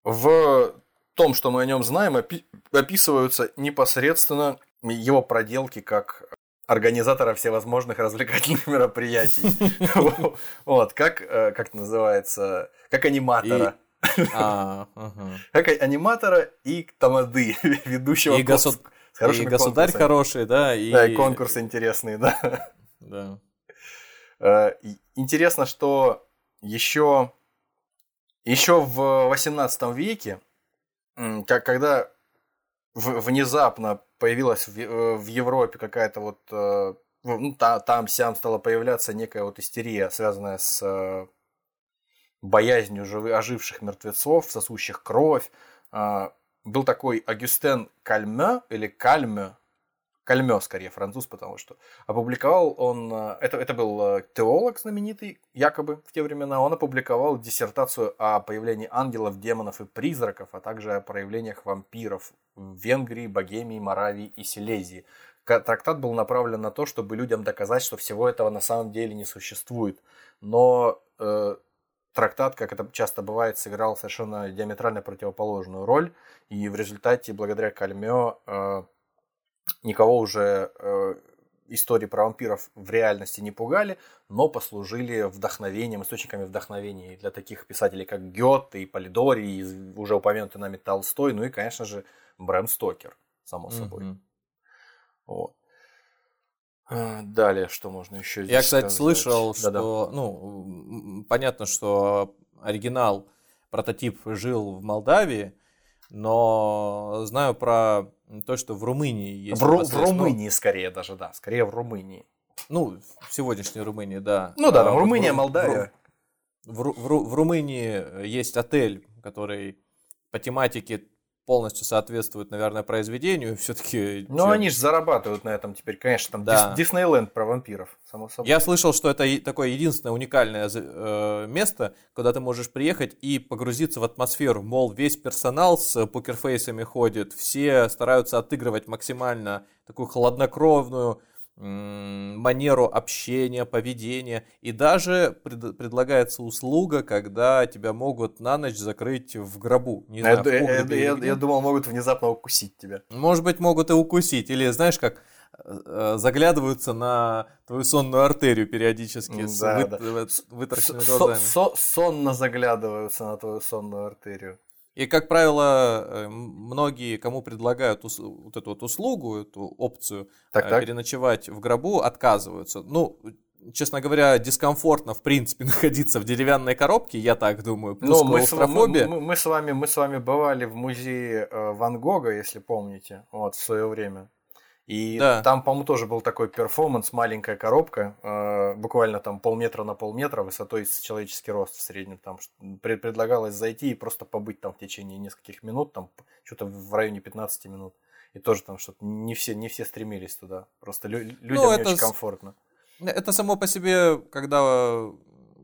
В том, что мы о нем знаем, опи- описываются непосредственно его проделки как организатора всевозможных развлекательных мероприятий. Вот, как, э, как это называется, как аниматора. А, как аниматора и тамады, ведущего и государь хороший, да, и... Да, и конкурс интересный, да. Да. Э, интересно, что еще, еще в 18 веке как когда внезапно появилась в, э, в Европе какая-то вот э, ну, та, там сям стала появляться некая вот истерия, связанная с э, боязнью живы, оживших мертвецов, сосущих кровь. А, был такой Агюстен Кальме или Кальме, Кальмё, скорее, француз, потому что опубликовал он, э, это, это был э, теолог знаменитый, якобы в те времена, он опубликовал диссертацию о появлении ангелов, демонов и призраков, а также о проявлениях вампиров в Венгрии, Богемии, Моравии и Силезии. Трактат был направлен на то, чтобы людям доказать, что всего этого на самом деле не существует. Но э, трактат, как это часто бывает, сыграл совершенно диаметрально противоположную роль, и в результате, благодаря Кальмё, э, никого уже э, истории про вампиров в реальности не пугали, но послужили вдохновением, источниками вдохновения для таких писателей, как Гёте и Полидори, и уже упомянутый нами Толстой, ну и, конечно же, Брэм Стокер, само собой. Mm-hmm. Вот. А, далее, что можно еще здесь Я, кстати, сказать? слышал, Да-да. что, ну, понятно, что оригинал, прототип жил в Молдавии, но знаю про то, что в Румынии есть... В, Ру- в Румынии скорее даже, да, скорее в Румынии. Ну, в сегодняшней Румынии, да. Ну да, а, там Румыния, в, Молдавия. В, в, в, в Румынии есть отель, который по тематике полностью соответствует, наверное, произведению, все-таки... Ну, они же зарабатывают на этом теперь, конечно, там да. Диснейленд про вампиров, само собой. Я слышал, что это такое единственное уникальное э, место, куда ты можешь приехать и погрузиться в атмосферу, мол, весь персонал с покерфейсами ходит, все стараются отыгрывать максимально такую хладнокровную, манеру общения, поведения. И даже пред, предлагается услуга, когда тебя могут на ночь закрыть в гробу. Не знаю, я, в я, я, я думал, могут внезапно укусить тебя. Может быть, могут и укусить. Или знаешь, как э, заглядываются на твою сонную артерию периодически да, с вы, да. выторченными глазами. Со, сонно заглядываются на твою сонную артерию. И, как правило, э, многие, кому предлагают вот эту вот услугу, эту опцию так, э, так. переночевать в гробу, отказываются. Ну, честно говоря, дискомфортно, в принципе, находиться в деревянной коробке, я так думаю, плюс ну, мы, с, мы, мы, мы, с вами, мы с вами бывали в музее э, Ван Гога, если помните, вот, в свое время. И да. там, по-моему, тоже был такой перформанс, маленькая коробка, э, буквально там полметра на полметра, высотой с человеческий рост в среднем. Там пред, предлагалось зайти и просто побыть там в течение нескольких минут, там что-то в районе 15 минут. И тоже там что-то не все, не все стремились туда. Просто лю- людям ну, не очень комфортно. Это само по себе, когда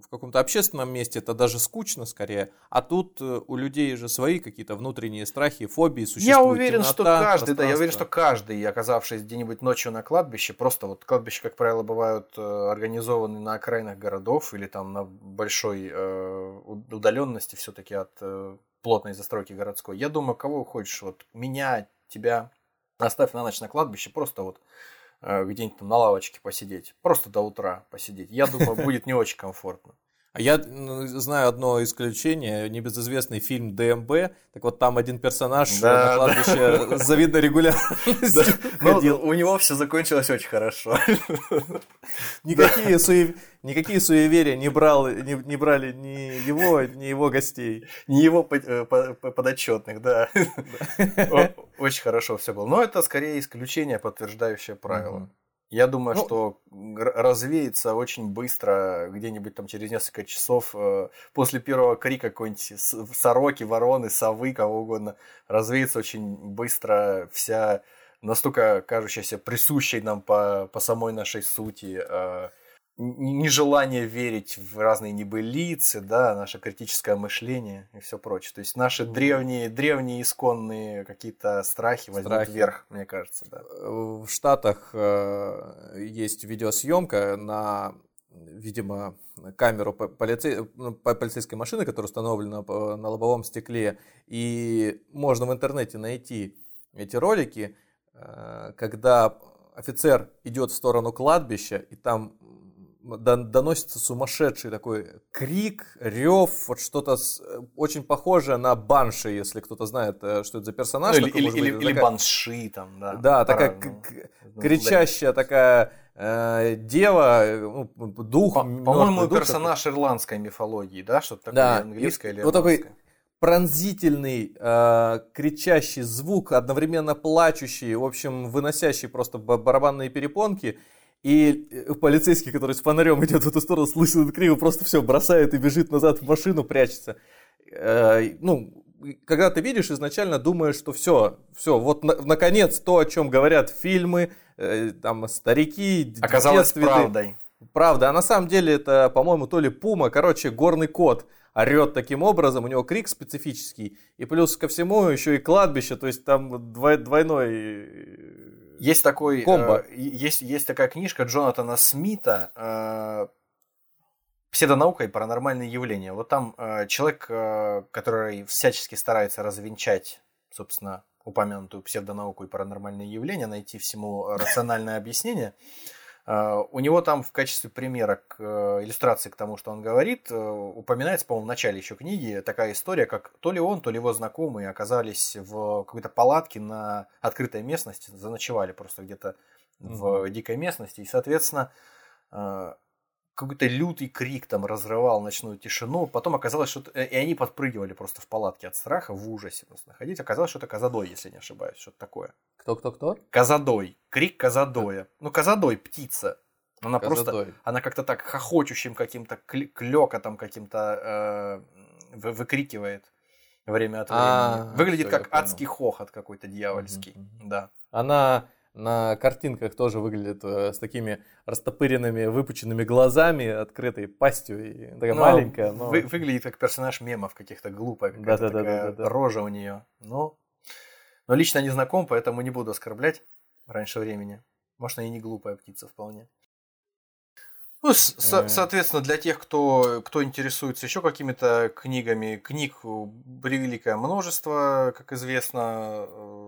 в каком-то общественном месте это даже скучно скорее, а тут э, у людей же свои какие-то внутренние страхи, фобии существуют. Я уверен, темнота, что каждый, да, я уверен, что каждый, оказавшись где-нибудь ночью на кладбище, просто вот кладбища, как правило, бывают э, организованы на окраинах городов или там на большой э, удаленности все-таки от плотной застройки городской. Я думаю, кого хочешь, вот меня, тебя, оставь на ночь на кладбище, просто вот где-нибудь там на лавочке посидеть, просто до утра посидеть. Я думаю, будет не очень комфортно. А я знаю одно исключение, небезызвестный фильм ДМБ. Так вот, там один персонаж да, на кладбище да. завидно регулярностью да. Ну, у него все закончилось очень хорошо. Никакие, суев... Никакие суеверия не, брал, не, не брали ни его, ни его гостей. Ни его э, подотчетных, да. Очень хорошо все было. Но это скорее исключение, подтверждающее правило. Я думаю, ну, что развеется очень быстро, где-нибудь там через несколько часов, э, после первого крика какой-нибудь сороки, вороны, совы, кого угодно, развеется очень быстро вся настолько кажущаяся присущей нам по, по самой нашей сути э, нежелание верить в разные небылицы, да, наше критическое мышление и все прочее. То есть наши древние, древние исконные какие-то страхи возьмут страхи. вверх, мне кажется, да. В Штатах э, есть видеосъемка на, видимо, камеру полицей, ну, полицейской машины, которая установлена на лобовом стекле, и можно в интернете найти эти ролики, э, когда офицер идет в сторону кладбища, и там доносится сумасшедший такой крик, рев, вот что-то с, э, очень похожее на банши, если кто-то знает, э, что это за персонаж. Ну, или, такой, или, или, такая... банши там, да. Да, такая ну, кричащая такая э, дева, ну, дух. По- по-моему, персонаж такой. ирландской мифологии, да, что-то такое да. английское или вот такой пронзительный, э, кричащий звук, одновременно плачущий, в общем, выносящий просто барабанные перепонки. И э, полицейский, который с фонарем идет в эту сторону, слышит этот крик, просто все бросает и бежит назад в машину, прячется. Э, ну, когда ты видишь, изначально думаешь, что все, все, вот на, наконец то, о чем говорят фильмы, э, там старики, оказалось правдой. Правда, а на самом деле это, по-моему, то ли пума, короче, горный кот орет таким образом, у него крик специфический, и плюс ко всему еще и кладбище, то есть там двой, двойной э, есть такой, комбо. Э, есть, есть такая книжка Джонатана Смита э, «Псевдонаука и паранормальные явления». Вот там э, человек, э, который всячески старается развенчать, собственно, упомянутую псевдонауку и паранормальные явления, найти всему рациональное объяснение – у него там в качестве примера к э, иллюстрации к тому, что он говорит, э, упоминается, по-моему, в начале еще книги такая история, как то ли он, то ли его знакомые оказались в какой-то палатке на открытой местности, заночевали просто где-то в mm-hmm. дикой местности, и, соответственно, какой-то лютый крик там разрывал ночную тишину. Потом оказалось, что... И они подпрыгивали просто в палатке от страха, в ужасе просто находить. Оказалось, что это Казадой, если не ошибаюсь, что-то такое. Кто-кто-кто? Казадой. Крик Казадоя. Ну, Казадой, птица. Она Казадой. просто... Она как-то так хохочущим каким-то клёкотом каким-то э, выкрикивает время от времени. А, Выглядит как адский хохот какой-то дьявольский. Да. Она на картинках тоже выглядит э, с такими растопыренными, выпученными глазами, открытой пастью, и такая но маленькая. Но... Вы, выглядит как персонаж мемов каких-то глупая, какая-то да, да, такая да, да, да. рожа у нее. Но, но лично не знаком, поэтому не буду оскорблять раньше времени. Может, она и не глупая птица вполне. Ну, со- э. соответственно, для тех, кто, кто интересуется еще какими-то книгами, книг превеликое множество, как известно, э,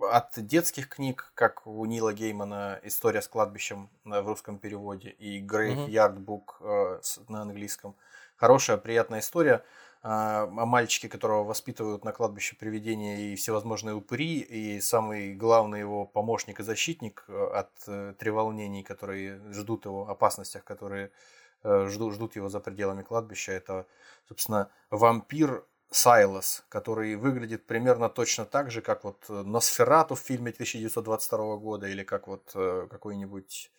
от детских книг, как у Нила Геймана «История с кладбищем» в русском переводе и «Грейвьярд Бук» э, на английском. Хорошая, приятная история а, о мальчике, которого воспитывают на кладбище привидения и всевозможные упыри, и самый главный его помощник и защитник э, от э, треволнений, которые ждут его, опасностях, которые ждут, ждут его за пределами кладбища. Это, собственно, вампир Сайлос, который выглядит примерно точно так же, как вот э, Носферату в фильме 1922 года или как вот э, какой-нибудь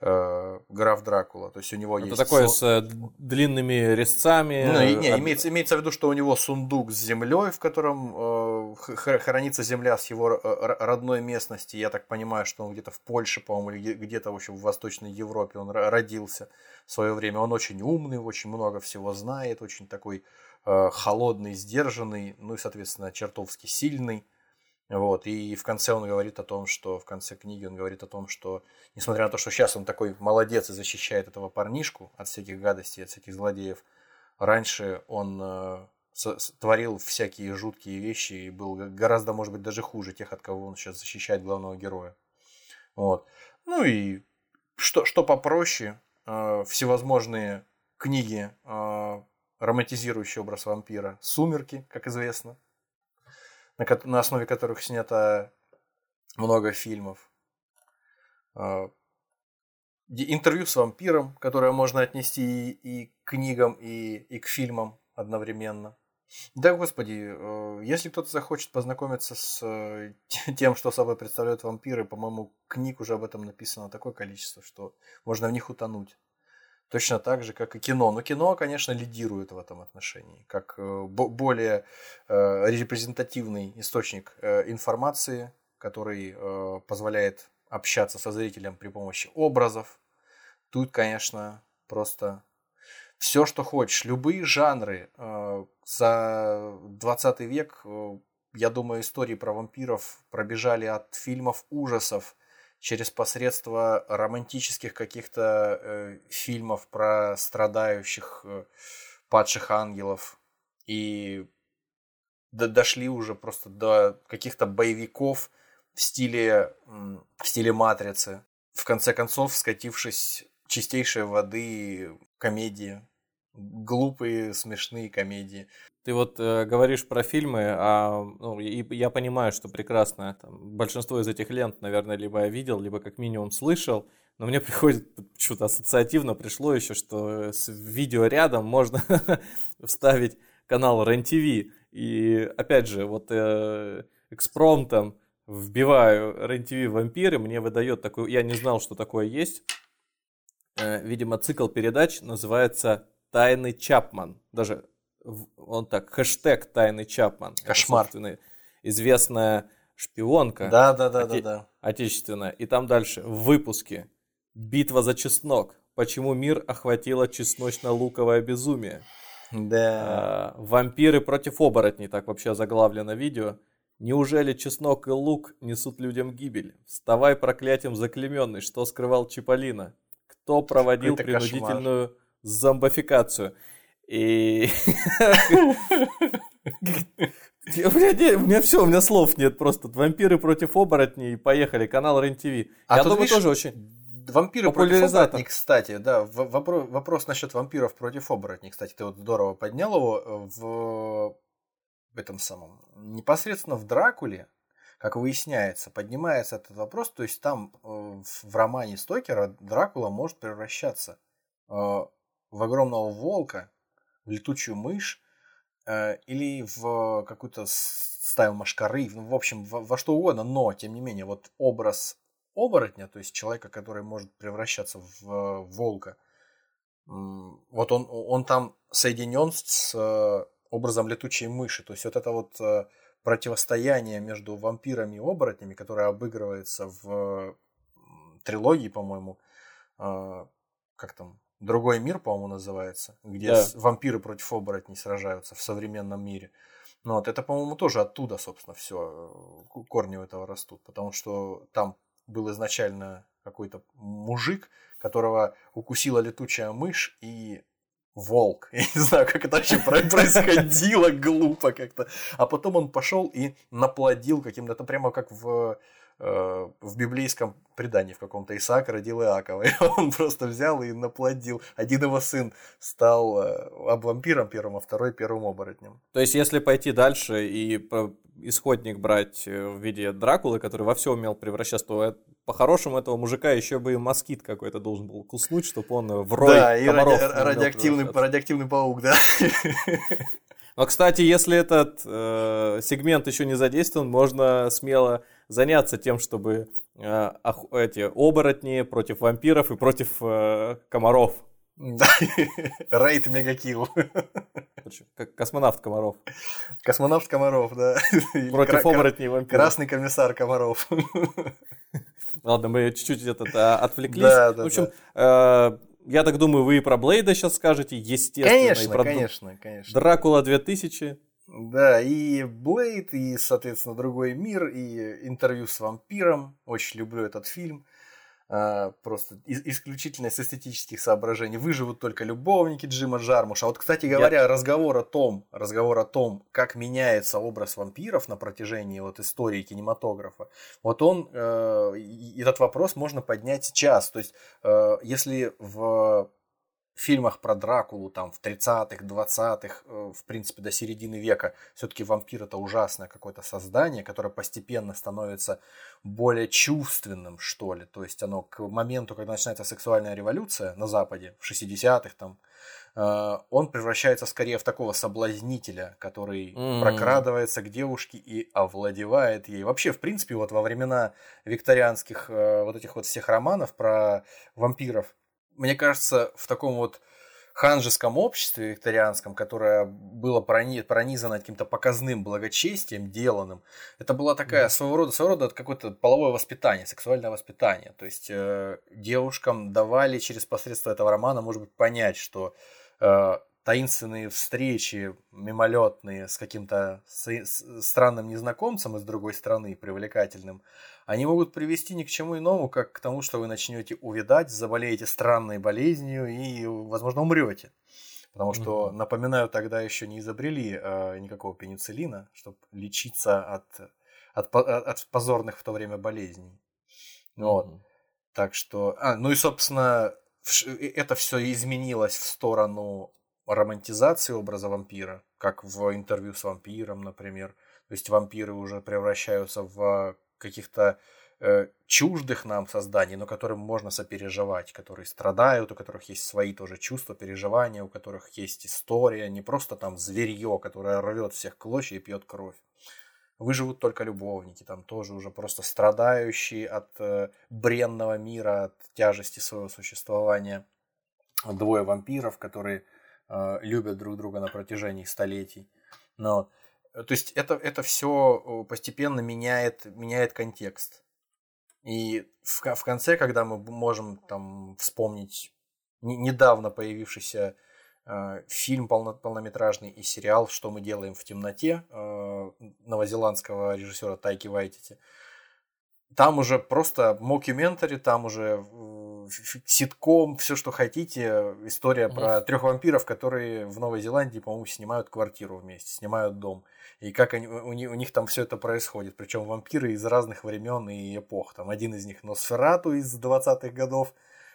э, граф Дракула. То есть у него Это есть... такое с э, длинными резцами. Ну, и, не, имеется, имеется в виду, что у него сундук с землей, в котором э, хранится земля с его родной местности. Я так понимаю, что он где-то в Польше, по-моему, или где-то в общем в Восточной Европе он родился в свое время. Он очень умный, очень много всего знает, очень такой Э, холодный, сдержанный, ну и, соответственно, чертовски сильный. Вот, и в конце он говорит о том, что в конце книги он говорит о том, что несмотря на то, что сейчас он такой молодец и защищает этого парнишку от всяких гадостей, от всяких злодеев, раньше он э, творил всякие жуткие вещи и был гораздо, может быть, даже хуже тех, от кого он сейчас защищает главного героя. Вот. Ну и что, что попроще, э, всевозможные книги э, романтизирующий образ вампира. «Сумерки», как известно, на, на основе которых снято много фильмов. А, интервью с вампиром, которое можно отнести и, и к книгам, и, и к фильмам одновременно. Да, господи, э, если кто-то захочет познакомиться с э, тем, что собой представляют вампиры, по-моему, книг уже об этом написано такое количество, что можно в них утонуть. Точно так же, как и кино. Но кино, конечно, лидирует в этом отношении, как э, более э, репрезентативный источник э, информации, который позволяет общаться со зрителем при помощи образов. Тут, конечно, просто все, что хочешь, любые жанры. За 20 век, я думаю, истории про вампиров пробежали от фильмов ужасов через посредство романтических каких-то э, фильмов про страдающих э, падших ангелов и до, дошли уже просто до каких-то боевиков в стиле, в стиле матрицы. В конце концов, скатившись чистейшей воды комедии, глупые, смешные комедии. Ты вот э, говоришь про фильмы, а ну, и я понимаю, что прекрасно там, большинство из этих лент, наверное, либо я видел, либо как минимум слышал, но мне приходит что-то ассоциативно пришло еще, что с видео рядом можно вставить канал РЕН-ТВ. И опять же, вот э, экспромтом вбиваю РЕН-ТВ вампиры, мне выдает такой, я не знал, что такое есть. Э, видимо, цикл передач называется «Тайны Чапман». Даже он так, хэштег Тайны Чапман. Кошмар. Это, известная шпионка. Да, да, да, оте- да, да. Отечественная. И там дальше, в выпуске. Битва за чеснок. Почему мир охватило чесночно-луковое безумие? Да. А, вампиры против оборотней, так вообще заглавлено видео. Неужели чеснок и лук несут людям гибель? Вставай проклятием заклеменный, что скрывал Чиполлина? Кто проводил Какой-то принудительную кошмар. зомбофикацию? И... У меня, у меня все, у меня слов нет просто. Вампиры против оборотней, поехали, канал РЕН-ТВ. А Я тут, думаю, видишь, тоже очень... Вампиры против оборотней, кстати, да, в- вопрос, вопрос насчет вампиров против оборотней, кстати, ты вот здорово поднял его э, в, в этом самом, непосредственно в Дракуле, как выясняется, поднимается этот вопрос, то есть там э, в, в романе Стокера Дракула может превращаться э, в огромного волка, в летучую мышь э, или в какую-то с- стаю машкары, ну, в общем, во, во что угодно, но, тем не менее, вот образ оборотня, то есть человека, который может превращаться в волка, вот он, он там соединен с э, образом летучей мыши. То есть вот это вот э, противостояние между вампирами и оборотнями, которое обыгрывается в трилогии, по-моему, э, как там, Другой мир, по-моему, называется, где Да. вампиры против оборотней сражаются в современном мире. Ну вот это, по-моему, тоже оттуда, собственно, все корни у этого растут, потому что там был изначально какой-то мужик, которого укусила летучая мышь и волк. Я не знаю, как это вообще про- происходило, глупо как-то. А потом он пошел и наплодил каким-то, это прямо как в, э, в библейском предании в каком-то Исаак родил Иакова. И он просто взял и наплодил. Один его сын стал э, об вампиром первым, а второй первым оборотнем. То есть, если пойти дальше и исходник брать э, в виде Дракулы, который во все умел превращаться, то э, по-хорошему этого мужика еще бы и москит какой-то должен был куснуть, чтобы он э, в рой да, и ради- радиоактивный, радиоактивный паук, да. Но, кстати, если этот э, сегмент еще не задействован, можно смело заняться тем, чтобы э, эти оборотни против вампиров и против э, комаров. Да. Рейд Мегакилл. Как космонавт комаров. Космонавт Комаров, да. Против кра- оборотней и вампиров. Красный комиссар Комаров. Ладно, мы чуть-чуть этот, а, отвлеклись. Да, да, в общем, э, я так думаю, вы и про Блейда сейчас скажете, естественно. и Конечно, про конечно, конечно. Дракула 2000. Да, и Блейд, и, соответственно, Другой мир, и интервью с вампиром. Очень люблю этот фильм. А, просто исключительно с эстетических соображений. Выживут только любовники Джима Джармуша. А вот, кстати говоря, разговор о том, разговор о том, как меняется образ вампиров на протяжении вот истории кинематографа, вот он, э, этот вопрос можно поднять сейчас. То есть, э, если в фильмах про Дракулу там в 30-х, 20-х, э, в принципе, до середины века, все-таки вампир это ужасное какое-то создание, которое постепенно становится более чувственным, что ли. То есть оно к моменту, когда начинается сексуальная революция на Западе, в 60-х там, э, он превращается скорее в такого соблазнителя, который М. прокрадывается к девушке и овладевает ей. Вообще, в принципе, вот во времена викторианских э, вот этих вот всех романов про вампиров, мне кажется, в таком вот ханжеском обществе викторианском, которое было прони- пронизано каким-то показным благочестием, деланным, это была такая своего рода, своего рода какое-то половое воспитание, сексуальное воспитание. То есть э, девушкам давали через посредство этого романа, может быть, понять, что э, таинственные встречи мимолетные с каким-то странным незнакомцем из другой страны, привлекательным, они могут привести ни к чему иному, как к тому, что вы начнете увидать, заболеете странной болезнью и, возможно, умрете. Потому что, Мгм. напоминаю, тогда еще не изобрели э, никакого пенициллина, чтобы лечиться от, от, от позорных в то время болезней. Вот. Мгм. Так что, а, ну и, собственно, это все изменилось в сторону романтизации образа вампира, как в интервью с вампиром, например. То есть вампиры уже превращаются в каких-то э, чуждых нам созданий, но которым можно сопереживать, которые страдают, у которых есть свои тоже чувства, переживания, у которых есть история, не просто там зверье, которое рвет всех клочья и пьет кровь. Выживут только любовники, там тоже уже просто страдающие от э, бренного мира, от тяжести своего существования. Двое вампиров, которые э, любят друг друга на протяжении столетий. Но, то есть это, это все постепенно меняет, меняет контекст. И в, в конце, когда мы можем там вспомнить недавно появившийся э, фильм полно, полнометражный и сериал «Что мы делаем в темноте» э, новозеландского режиссера Тайки Вайтити, там уже просто мокьюментари, там уже ситком, все, что хотите. История mm про трех вампиров, которые в Новой Зеландии, по-моему, снимают квартиру вместе, снимают дом. И как они, у, них, у них там все это происходит. Причем вампиры из разных времен и эпох. Там один из них Носферату из 20-х годов,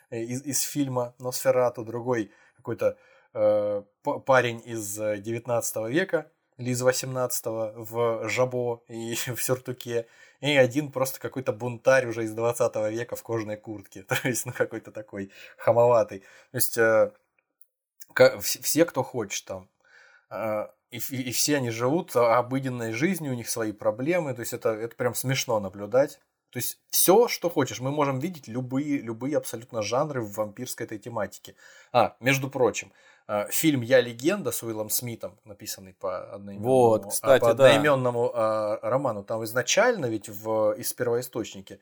э, из, из фильма Носферату, другой какой-то э, парень из 19 э, века или из 18 в жабо и в сюртуке и один просто какой-то бунтарь уже из 20 века в кожаной куртке, то есть, ну, какой-то такой хамоватый. То есть, э, все, кто хочет там, э, и, и, все они живут обыденной жизнью, у них свои проблемы, то есть, это, это прям смешно наблюдать. То есть все, что хочешь, мы можем видеть любые, любые абсолютно жанры в вампирской этой тематике. А, между прочим, фильм «Я легенда» с Уиллом Смитом, написанный по одноименному, вот, а, кстати, по одноименному да. роману. Там изначально ведь в, из первоисточники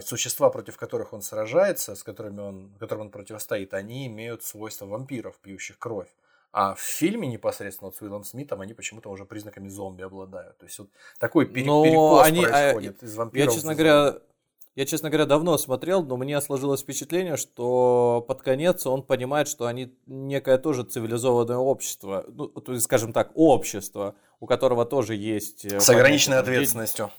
существа, против которых он сражается, с которыми он, которым он противостоит, они имеют свойства вампиров, пьющих кровь. А в фильме непосредственно вот с Уиллом Смитом они почему-то уже признаками зомби обладают. То есть вот такой пере- но перекос они, происходит а, из вампиров. Я, честно говоря, я, честно говоря, давно смотрел, но мне сложилось впечатление, что под конец он понимает, что они некое тоже цивилизованное общество, ну, то есть, скажем так, общество, у которого тоже есть... Э, С ограниченной ответственностью.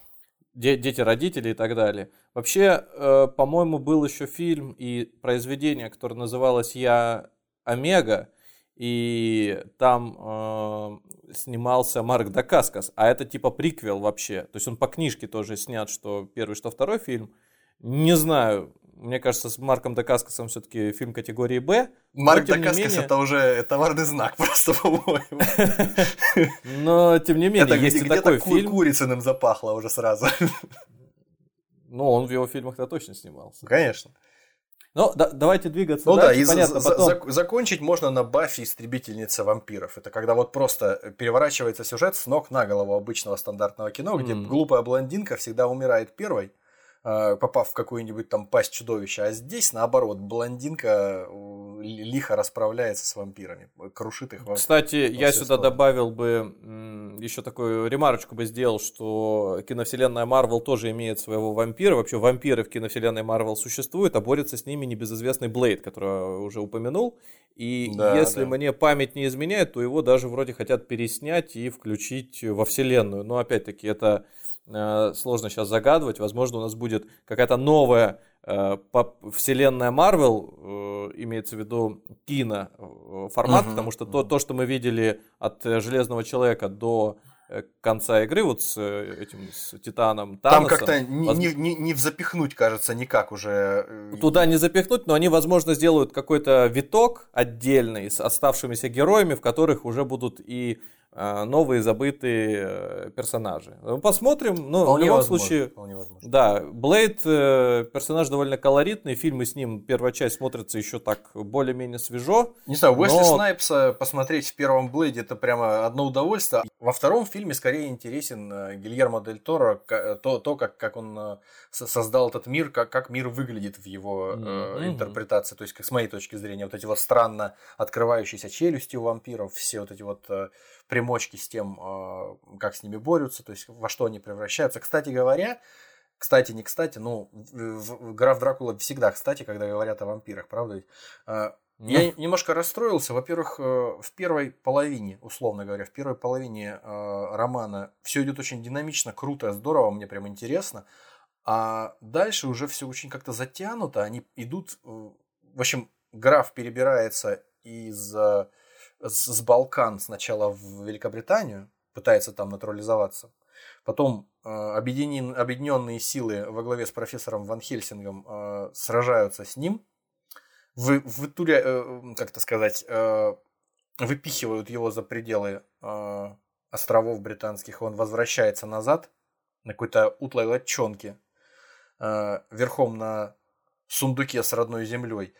Дети, дети, родители и так далее. Вообще, э, по-моему, был еще фильм и произведение, которое называлось «Я Омега», и там э, снимался Марк Дакаскас, а это типа приквел вообще. То есть он по книжке тоже снят, что первый, что второй фильм. Не знаю, мне кажется, с Марком Дакаскасом все-таки фильм категории Б. Марк Дакаскас менее... это уже товарный знак просто, по-моему. Но, тем не менее, это есть и такой фильм. курицыным запахло уже сразу. Ну, он в его фильмах-то точно снимался. Конечно. Ну, да, давайте двигаться ну, дальше. да, и Понятно, за, потом... закончить можно на Баффи истребительница вампиров. Это когда вот просто переворачивается сюжет с ног на голову обычного стандартного кино, где mm. глупая блондинка всегда умирает первой, Э, попав в какую-нибудь там пасть чудовища. А здесь, наоборот, блондинка э, лихо расправляется с вампирами, крушит их. Кстати, я сюда стороны. добавил бы еще такую ремарочку бы сделал, что киновселенная Марвел тоже имеет своего вампира. Вообще вампиры в киновселенной Марвел существуют, а борется с ними небезызвестный Блейд, который я уже упомянул. И да, если да. мне память не изменяет, то его даже вроде хотят переснять и включить во вселенную. Но опять-таки это Э, сложно сейчас загадывать. Возможно, у нас будет какая-то новая э, вселенная Марвел, э, имеется в виду кино формат, угу, потому что то, то, что мы видели от Железного Человека до конца игры вот с этим с Титаном Таносом. Там как-то не, воз... не, не, не запихнуть, кажется, никак уже. Туда не запихнуть, но они, возможно, сделают какой-то виток отдельный с оставшимися героями, в которых уже будут и новые забытые э, персонажи. Ну, посмотрим, но вполне в любом возможно, случае, вполне возможно. да, Блейд э, персонаж довольно колоритный, фильмы с ним первая часть смотрится еще так более-менее свежо. Не знаю, Уэсли но... Снайпса посмотреть в первом Блейде это прямо одно удовольствие. Во втором фильме скорее интересен э, Гильермо Дель Торо, то, то как, как он создал этот мир, как, как мир выглядит в его mm-hmm. э, интерпретации. То есть, как с моей точки зрения, вот эти вот странно открывающиеся челюсти у вампиров, все вот эти вот примочки с тем, а, как с ними борются, то есть во что они превращаются. Кстати говоря, кстати, не кстати, ну, граф Дракула всегда кстати, когда говорят о вампирах, правда ведь? А, я немножко расстроился. Во-первых, э, в первой половине, условно говоря, в первой половине э, романа все идет очень динамично, круто, здорово, мне прям интересно. А дальше уже все очень как-то затянуто. Они идут. Э, в общем, граф перебирается из с, с Балкан сначала в Великобританию, пытается там натурализоваться. Потом э, объединен, объединенные силы во главе с профессором Ван Хельсингом э, сражаются с ним. Вы, вытуря, э, как это сказать, э, выпихивают его за пределы э, островов британских. Он возвращается назад на какой-то утлой лодчонке, э, верхом на сундуке с родной землей.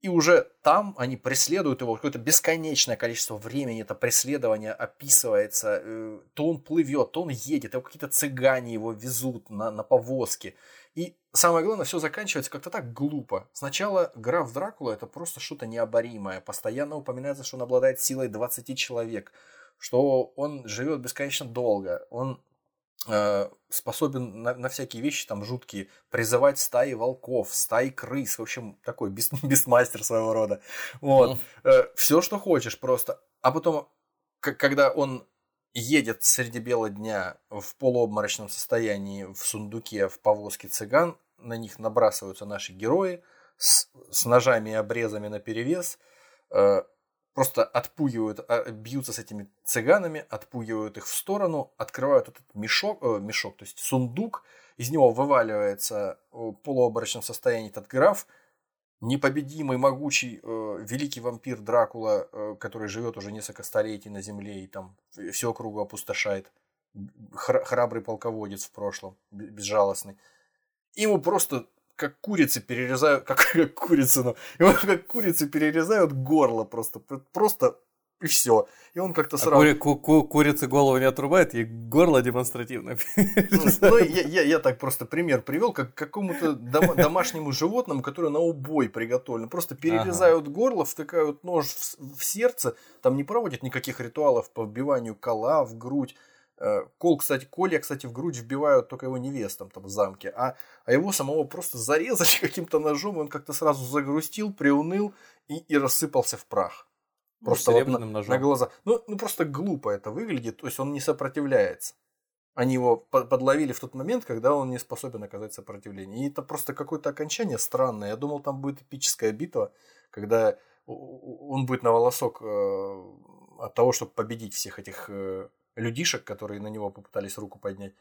И уже там они преследуют его, какое-то бесконечное количество времени это преследование описывается. Э, то он плывет, то он едет, то какие-то цыгане его везут на, на повозке. И самое главное, все заканчивается как-то так глупо. Сначала граф Дракула это просто что-то необоримое. Постоянно упоминается, что он обладает силой 20 человек, что он живет бесконечно долго. Он способен на, на всякие вещи там жуткие, призывать стаи волков, стаи крыс, в общем, такой бес, бесмастер своего рода. Вот. Э, все, что хочешь просто. А потом, когда он едет среди бела дня в полуобморочном состоянии в сундуке в повозке цыган, на них набрасываются наши герои с, с ножами и обрезами на перевес, э, просто отпугивают, а, бьются с этими цыганами, отпугивают их в сторону, открывают этот мешок, э, мешок, то есть сундук, из него вываливается в полуоборочном состоянии этот граф, непобедимый, могучий, э, великий вампир Дракула, э, который живет уже несколько столетий на земле и там все кругу опустошает, храбрый полководец в прошлом, безжалостный. Ему просто как курицы перерезают, как, как курицы, ну, его как курицы перерезают горло просто, просто и все. И он как-то а сразу... А ку- ку- курицы голову не отрубает, и горло демонстративно Ну, ну я, я, я так просто пример привел, как какому-то дом- домашнему животному, которое на убой приготовлено. Просто перерезают ага. горло, втыкают нож в, в сердце, там не проводят никаких ритуалов по вбиванию кола в грудь. Э, кол, кстати, Коля, кстати, в грудь вбивают только его невестам там в замке, а, а его самого просто зарезали каким-то ножом, и он как-то сразу загрустил, приуныл и, и рассыпался в прах. Ну, просто вот на, ножом. на глаза. Ну, ну, просто глупо это выглядит, то есть он не сопротивляется. Они его подловили в тот момент, когда он не способен оказать сопротивление. И это просто какое-то окончание странное. Я думал, там будет эпическая битва, когда он будет на волосок э, от того, чтобы победить всех этих э, людишек, которые на него попытались руку поднять.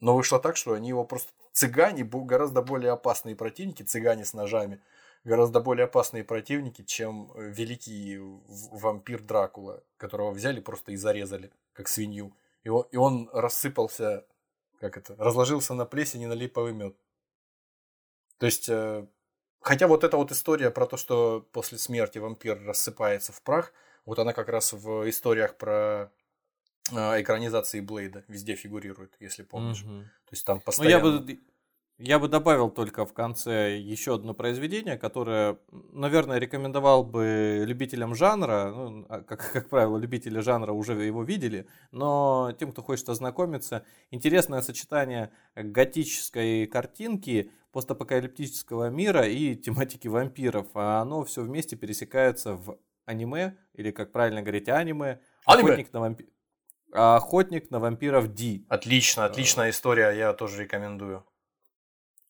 Но вышло так, что они его просто цыгане, гораздо более опасные противники, цыгане с ножами, гораздо более опасные противники, чем э, великий вампир Дракула, которого взяли просто и зарезали, как свинью. И он, и он рассыпался, как это, разложился на плесень и на липовый мед. То есть, э, хотя вот эта вот история про то, что после смерти вампир рассыпается в прах, вот она как раз в историях про экранизации Блейда везде фигурирует, если помнишь. Угу. То есть там постоянно... Ну, я бы, я бы добавил только в конце еще одно произведение, которое, наверное, рекомендовал бы любителям жанра. Ну, а, как, как правило, любители жанра уже его видели, но тем, кто хочет ознакомиться, интересное сочетание готической картинки, постапокалиптического мира и тематики вампиров. А оно все вместе пересекается в аниме, или, как правильно говорить, аниме. Аниме! Охотник на вампиров. Охотник на вампиров Ди. Отлично, отличная история, я тоже рекомендую.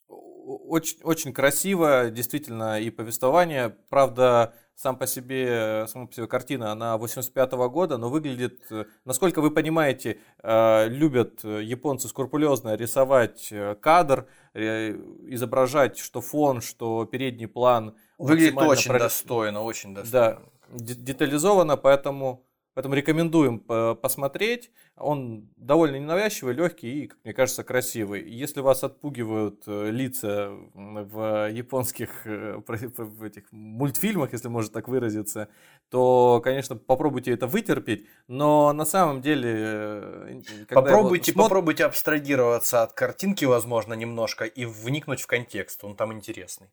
Очень, очень красиво, действительно, и повествование. Правда, сам по себе, сама по себе картина, она 85 -го года, но выглядит, насколько вы понимаете, э, любят японцы скрупулезно рисовать э, кадр, э, изображать что фон, что передний план. Выглядит очень про... достойно, очень достойно. Да, детализованно, поэтому Поэтому рекомендуем посмотреть. Он довольно ненавязчивый, легкий и, как мне кажется, красивый. Если вас отпугивают э, лица в японских э, в этих мультфильмах, если можно так выразиться, то, конечно, попробуйте это вытерпеть. Но на самом деле... Э, попробуйте, смотр... попробуйте абстрагироваться от картинки, возможно, немножко и вникнуть в контекст. Он там интересный.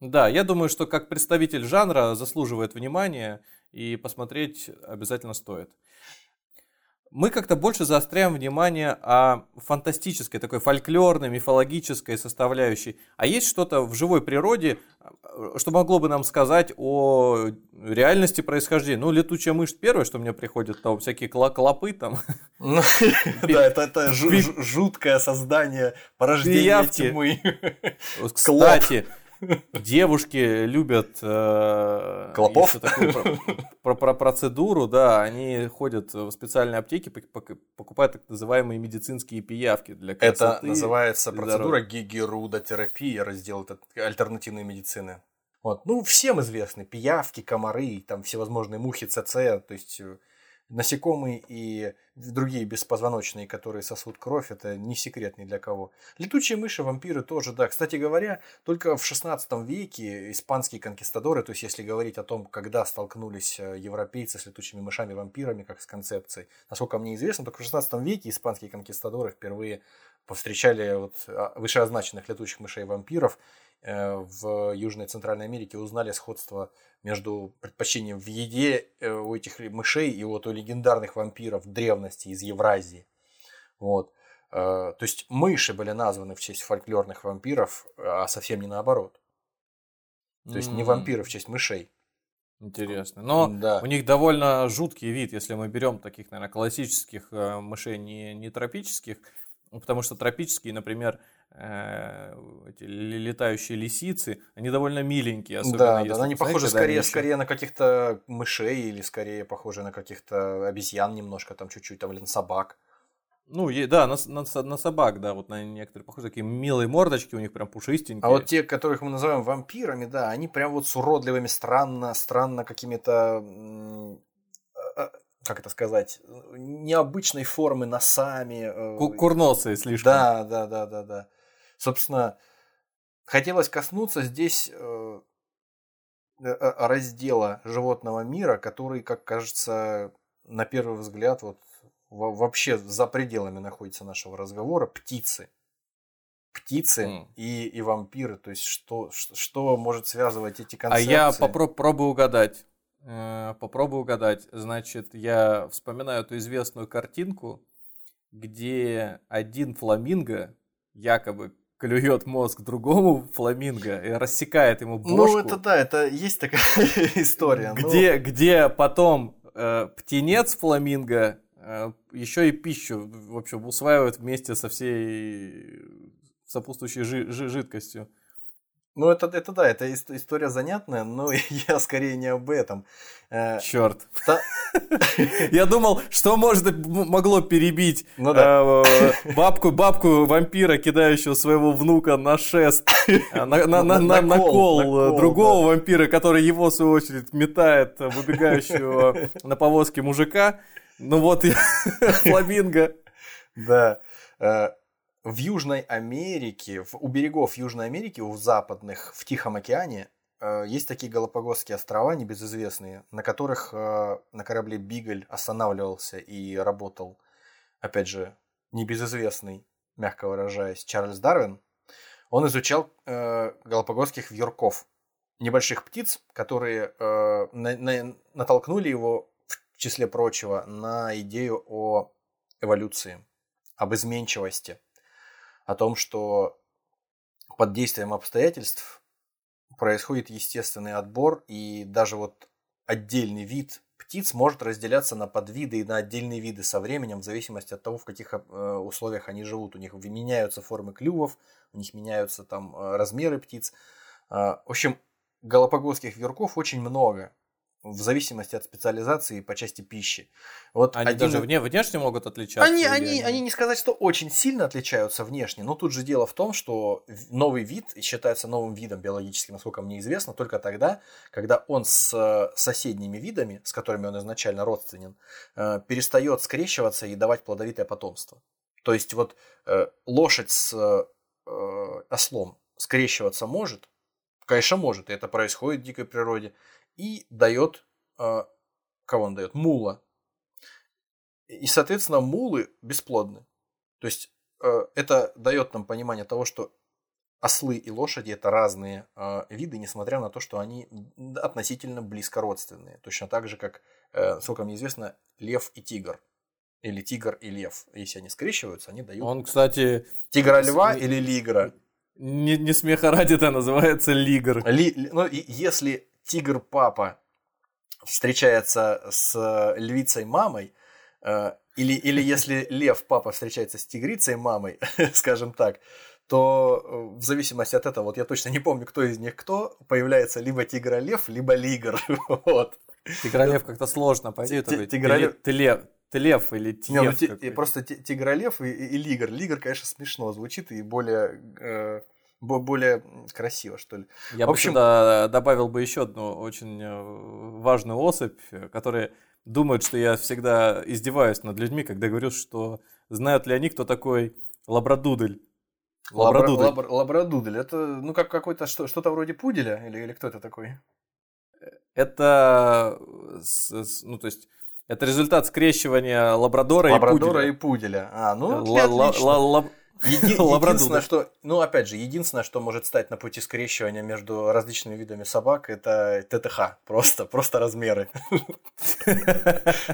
Да, я думаю, что как представитель жанра заслуживает внимания и посмотреть обязательно стоит. Мы как-то больше заостряем внимание о фантастической, такой фольклорной, мифологической составляющей. А есть что-то в живой природе, что могло бы нам сказать о реальности происхождения? Ну, летучая мышь первое, что мне приходит, там всякие клопы там. Ну, да, это жуткое создание порождения тьмы. Кстати, девушки любят э, Клопов? такую про, про, процедуру, да, они ходят в специальные аптеки, покупают так называемые медицинские пиявки для красоты. Это называется процедура гигерудотерапия, раздел альтернативной медицины. Вот. Ну, всем известны пиявки, комары, там всевозможные мухи, ЦЦ, то есть э, насекомые и другие беспозвоночные, которые сосут кровь, это не секрет ни для кого. Летучие мыши, вампиры тоже, да. Кстати говоря, только в 16 веке испанские конкистадоры, то есть если говорить о том, когда столкнулись э, европейцы с летучими мышами-вампирами, как с концепцией, насколько мне известно, только в 16 веке испанские конкистадоры впервые повстречали вот а, вышеозначенных летучих мышей-вампиров в Южной и Центральной Америке, узнали сходство между предпочтением в еде э, у этих мышей и вот у легендарных вампиров древности из Евразии. Вот. Э, то есть мыши были названы в честь фольклорных вампиров, а совсем не наоборот. То есть не вампиры в честь мышей. Интересно. Но да. у них довольно жуткий вид, если мы берем таких, наверное, классических мышей, не, не тропических, потому что тропические, например, э, эти летающие лисицы, они довольно миленькие, особенно да, если... Да, они похожи скорее, еще... скорее на каких-то мышей или скорее похожи на каких-то обезьян немножко, там чуть-чуть, там, или на собак. Ну, да, на, на, на собак, да, вот на некоторые похожи, такие милые мордочки у них прям пушистенькие. А вот те, которых мы называем вампирами, да, они прям вот с уродливыми, странно, странно какими-то как это сказать, необычной формы носами. Э, курносые слишком. Да, да, да, да, да. Собственно, хотелось коснуться здесь э, э, раздела животного мира, который, как кажется, на первый взгляд, вот вообще за пределами находится нашего разговора, птицы. Птицы mm. и, и вампиры, то есть что, что может связывать эти концепции? А я попробую угадать. Э, попробую угадать. Значит, я вспоминаю эту известную картинку, где один фламинго якобы клюет мозг другому фламинго и рассекает ему ну, бошку. Ну, это да, это есть такая история. Где, ну... где потом э, птенец фламинго э, еще и пищу, в общем, усваивает вместе со всей сопутствующей жи- жи- жидкостью. Ну, это, это да, это история занятная, но я скорее не об этом. Э, Черт. Я думал, что может могло перебить ну, э, бабку, бабку вампира, кидающего своего внука на шест, э, на, на, на, на, кол другого вампира, который его, в свою очередь, метает выбегающего на повозке мужика. Ну вот, фламинго. Да. В Южной Америке, в, у берегов Южной Америки, у западных, в Тихом океане, э, есть такие Галапагосские острова небезызвестные, на которых э, на корабле Бигль останавливался и работал, опять же, небезызвестный, мягко выражаясь, Чарльз Дарвин. Он изучал э, галапагосских вьюрков, небольших птиц, которые э, на, на, натолкнули его, в числе прочего, на идею о эволюции, об изменчивости – о том, что под действием обстоятельств происходит естественный отбор, и даже вот отдельный вид птиц может разделяться на подвиды и на отдельные виды со временем, в зависимости от того, в каких э, условиях они живут. У них меняются формы клювов, у них меняются там э, размеры птиц. А, в общем, галапагосских вьюрков очень много в зависимости от специализации по части пищи. Вот они один... даже вне, внешне могут отличаться? Они, они, они... они не сказать, что очень сильно отличаются внешне, но тут же дело в том, что новый вид считается новым видом биологически, насколько мне известно, только тогда, когда он с э, соседними видами, с которыми он изначально родственен, э, перестает скрещиваться и давать плодовитое потомство. То есть вот э, лошадь с ослом скрещиваться может, конечно, может, и это происходит в дикой природе, и дает, э, кого он дает? Мула. И, соответственно, мулы бесплодны. То есть э, это дает нам понимание того, что ослы и лошади это разные э, виды, несмотря на то, что они относительно близко родственные. Точно так же, как, э, сколько мне известно, лев и тигр. Или тигр и лев. Если они скрещиваются, они дают... Он, кстати... Тигра льва или лигра? Не, не смеха ради это называется лигр. Ли, ну, если тигр папа встречается с львицей мамой, э, или, или если лев папа встречается с тигрицей мамой, скажем так, то э, в зависимости от этого, вот я точно не помню, кто из них кто, появляется либо тигролев, либо лигр. вот. Тигролев как-то сложно, пойди. Тигролев... Ты лев, ты лев или тигр? Не, ну, просто тигролев и, и, и лигр. Лигр, конечно, смешно звучит и более э, более красиво, что ли. Я в общем... бы сюда добавил бы еще одну очень э, важную особь, которая думают, что я всегда издеваюсь над людьми, когда говорю, что знают ли они, кто такой Лабрадудель. Лабрадудель. Лабр, лабрадудель. Это, ну, как какой-то, что, что-то вроде пуделя? Или, или кто это такой? Это, ну, то есть, это результат скрещивания лабрадора, лабрадора и пуделя. и пуделя. А, ну, отлично. Еди- единственное, что, ну опять же, единственное, что может стать на пути скрещивания между различными видами собак, это ТТХ. Просто, просто размеры.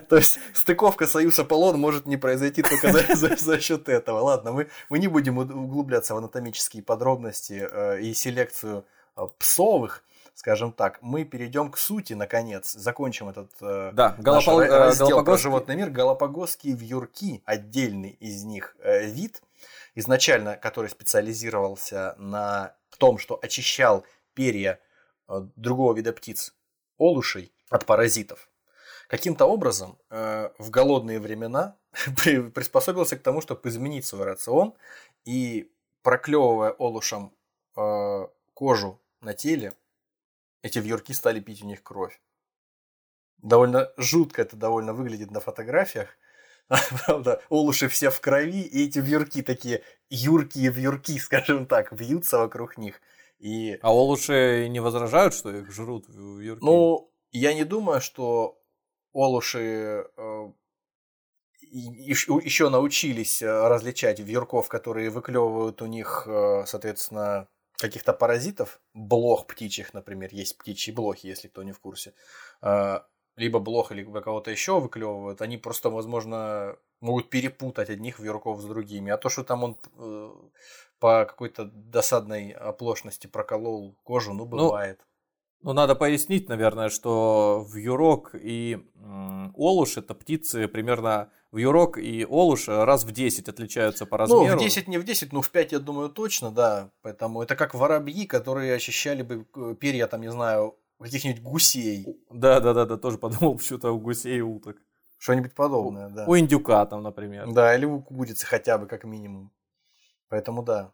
То есть стыковка Союз Аполлон может не произойти только за счет этого. Ладно, мы мы не будем углубляться в анатомические подробности э, и селекцию э, псовых скажем так, мы перейдем к сути, наконец, закончим этот э, да, Галапол... раздел про животный мир. Галапагосские вьюрки, отдельный из них вид, изначально который специализировался на том, что очищал перья э, другого вида птиц, олушей, от паразитов, каким-то образом э, в голодные времена приспособился к тому, чтобы изменить свой рацион и проклевывая олушам э, кожу на теле, эти вьюрки стали пить у них кровь. Довольно жутко это довольно выглядит на фотографиях, Правда, олуши все в крови, и эти вьюрки такие юркие вьюрки, скажем так, вьются вокруг них. И... А олуши не возражают, что их жрут вьюрки? Ну, я не думаю, что олуши э, еще научились э, различать вьюрков, которые выклевывают у них, э, соответственно, каких-то паразитов, блох птичьих, например, есть птичьи блохи, если кто не в курсе, э, либо блох, либо кого-то еще выклевывают, они просто, возможно, могут перепутать одних вьюрков с другими. А то, что там он э, по какой-то досадной оплошности проколол кожу, ну, ну бывает. Ну, ну надо пояснить, наверное, что вьюрок и м, олуш это птицы примерно вьюрок и олуш раз в 10 отличаются по размеру. Ну, в 10 не в 10, но в 5, я думаю, точно, да. Поэтому это как воробьи, которые очищали бы э, перья, там, не знаю, каких-нибудь гусей. Да, да, да, да, тоже подумал почему-то у гусей и уток. Что-нибудь подобное, у, да. У индюка там, например. Да, или у курицы хотя бы, как минимум. Поэтому да,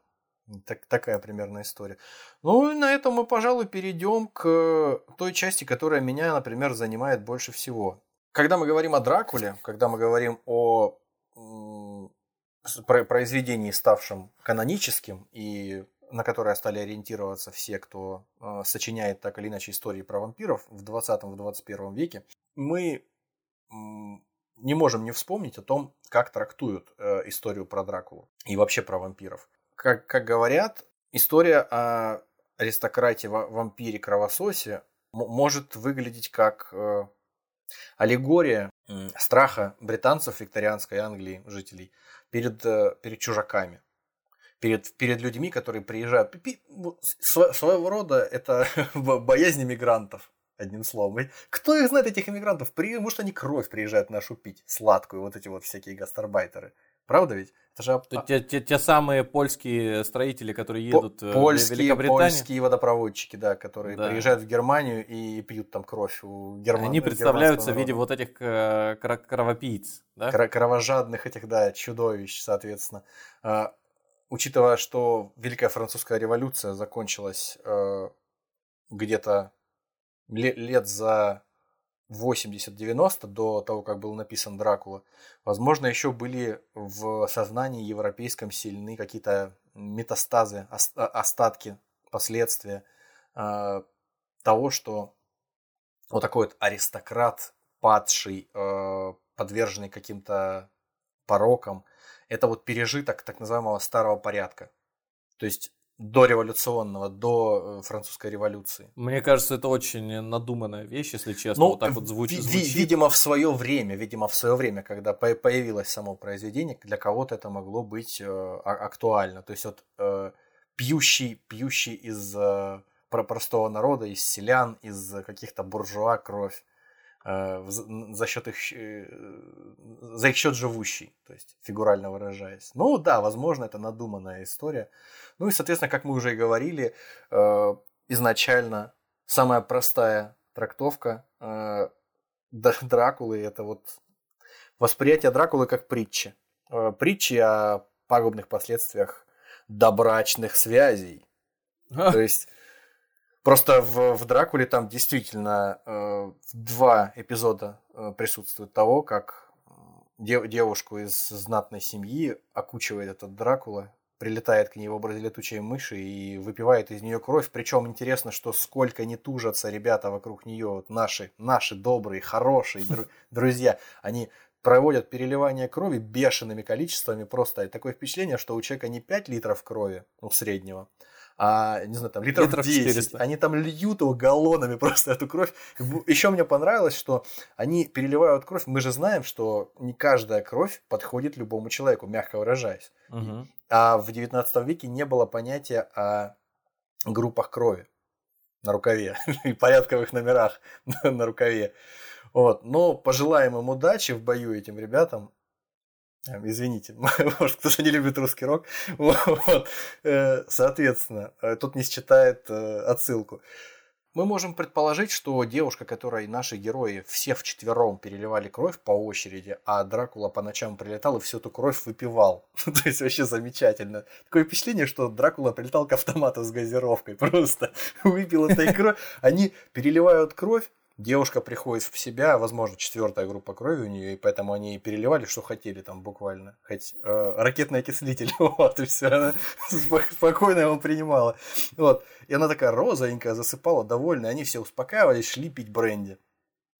так, такая примерная история. Ну и на этом мы, пожалуй, перейдем к той части, которая меня, например, занимает больше всего. Когда мы говорим о Дракуле, когда мы говорим о произведении, ставшем каноническим и на которое стали ориентироваться все, кто э, сочиняет так или иначе истории про вампиров в 20-21 веке, мы не можем не вспомнить о том, как трактуют э, историю про Дракулу и вообще про вампиров. Как, как говорят, история о аристократе, вампире, кровососе может выглядеть как э, аллегория страха британцев викторианской Англии, жителей, перед, э, перед чужаками перед, перед людьми, которые приезжают. Своего рода это боязнь мигрантов, одним словом. Кто их знает, этих иммигрантов? Может, они кровь приезжают нашу пить, сладкую, вот эти вот всякие гастарбайтеры. Правда ведь? Это же... те, те, те самые польские строители, которые едут По- польские, в Великобританию. Польские водопроводчики, да, которые да. приезжают в Германию и пьют там кровь у герман... Они представляются в виде вот этих э, кровопийц, да? Кровожадных этих, да, чудовищ, соответственно. А, учитывая, что Великая Французская революция закончилась э, где-то лет, за 80-90 до того, как был написан Дракула, возможно, еще были в сознании европейском сильны какие-то метастазы, остатки, последствия э, того, что вот такой вот аристократ, падший, э, подверженный каким-то порокам, это вот пережиток так называемого старого порядка. То есть до революционного, до э, французской революции. Мне кажется, это очень надуманная вещь, если честно, ну, вот так вот звуч- звучит. Видимо, в свое время, видимо, в свое время, когда появилось само произведение, для кого-то это могло быть э, а, актуально. То есть вот э, пьющий, пьющий из э, простого народа, из селян, из каких-то буржуа кровь за счет их, э, за их счет живущий, то есть фигурально выражаясь. Ну да, возможно, это надуманная история. Ну и, соответственно, как мы уже и говорили, э, изначально самая простая трактовка Дракулы это вот восприятие Дракулы как притчи. Притчи о пагубных последствиях добрачных связей. То есть Просто в, в Дракуле там действительно э, два эпизода э, присутствует того, как дев, девушку из знатной семьи окучивает этот Дракула, прилетает к ней в образе летучей мыши и выпивает из нее кровь. Причем интересно, что сколько не тужатся ребята вокруг нее, вот наши, наши добрые, хорошие дру, друзья, они проводят переливание крови бешеными количествами. Просто такое впечатление, что у человека не 5 литров крови, ну, среднего, а, не знаю, там литров, литров 10. 400. Они там льют его галлонами просто эту кровь. Еще мне понравилось, что они переливают кровь. Мы же знаем, что не каждая кровь подходит любому человеку, мягко выражаясь. Угу. А в 19 веке не было понятия о группах крови на рукаве и порядковых номерах на рукаве. Вот. Но пожелаем им удачи в бою этим ребятам. Эм, извините, может, кто-то не любит русский рок. Вот. Э, соответственно, э, тут не считает э, отсылку. Мы можем предположить, что девушка, которой наши герои все вчетвером переливали кровь по очереди, а Дракула по ночам прилетал и всю эту кровь выпивал. То есть вообще замечательно. Такое впечатление, что Дракула прилетал к автомату с газировкой. Просто выпил этой кровь. Они переливают кровь, Девушка приходит в себя, возможно, четвертая группа крови у нее, и поэтому они переливали, что хотели там буквально. Хоть э, ракетный окислитель, вот, и все, она спокойно его принимала. Вот. И она такая розовенькая, засыпала, довольная, они все успокаивались, шли пить бренди.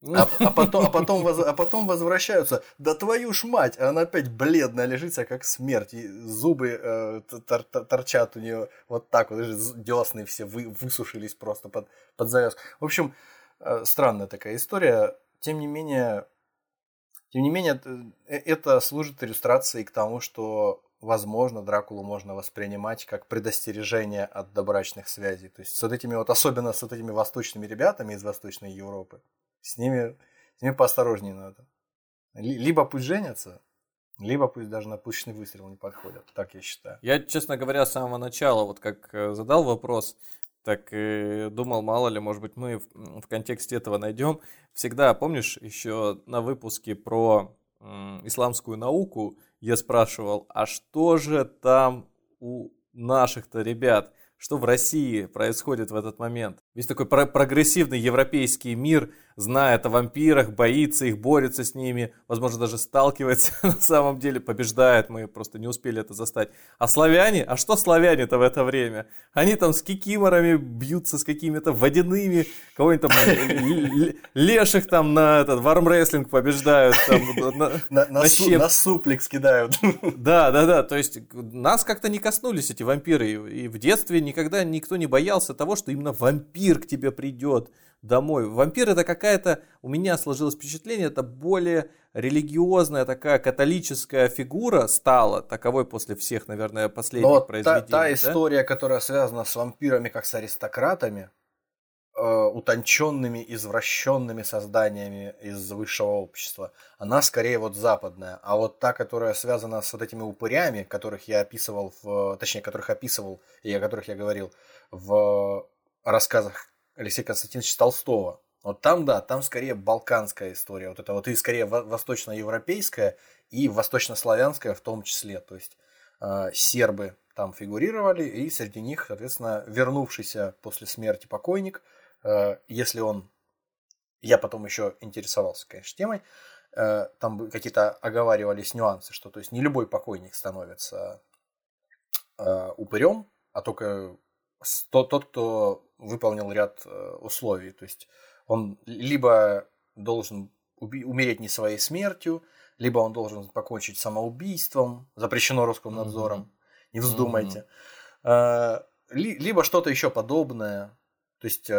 А, а, потом, а, потом, а потом возвращаются, да твою ж мать, а она опять бледная лежится, как смерть, и зубы э, тор, тор, торчат у нее вот так вот, десны все вы, высушились просто под, под завязку. В общем, странная такая история. Тем не менее, тем не менее, э, это служит иллюстрацией к тому, что, возможно, Дракулу можно воспринимать как предостережение от добрачных связей. То есть с вот этими вот, особенно с вот этими восточными ребятами из Восточной Европы, с ними, с ними поосторожнее надо. Либо пусть женятся, либо пусть даже на пушечный выстрел не подходят, так я считаю. Я, честно говоря, с самого начала, вот как э, задал вопрос, так и думал, мало ли, может быть, мы в, в контексте этого найдем. Всегда, помнишь, еще на выпуске про м, исламскую науку я спрашивал, а что же там у наших-то ребят? что в России происходит в этот момент. Весь такой про прогрессивный европейский мир знает о вампирах, боится их, борется с ними, возможно, даже сталкивается на самом деле, побеждает, мы просто не успели это застать. А славяне? А что славяне-то в это время? Они там с кикиморами бьются, с какими-то водяными, кого-нибудь там леших там на этот вармрестлинг побеждают. Там, на, на, на, су, на суплекс кидают. Да, да, да, то есть нас как-то не коснулись эти вампиры, и в детстве никогда никто не боялся того, что именно вампир к тебе придет домой. Вампир это какая-то, у меня сложилось впечатление, это более религиозная такая католическая фигура стала, таковой после всех, наверное, последних Но произведений. Та, та да? история, которая связана с вампирами как с аристократами, Э, утонченными, извращенными созданиями из высшего общества. Она скорее вот западная. А вот та, которая связана с вот этими упырями, которых я описывал, в, точнее, которых описывал и о которых я говорил в рассказах Алексея Константиновича Толстого. Вот там, да, там скорее балканская история. Вот это вот и скорее восточноевропейская и восточнославянская в том числе. То есть э, сербы там фигурировали, и среди них, соответственно, вернувшийся после смерти покойник – Э, если он... Я потом еще интересовался, конечно, темой. Э, там какие-то оговаривались нюансы, что то есть не любой покойник становится э, упырем, а только тот, тот, кто выполнил ряд условий. То есть он либо должен умереть не своей смертью, либо он должен покончить самоубийством, запрещено Роскомнадзором, mm-hmm. не вздумайте, mm-hmm. либо что-то еще подобное. То есть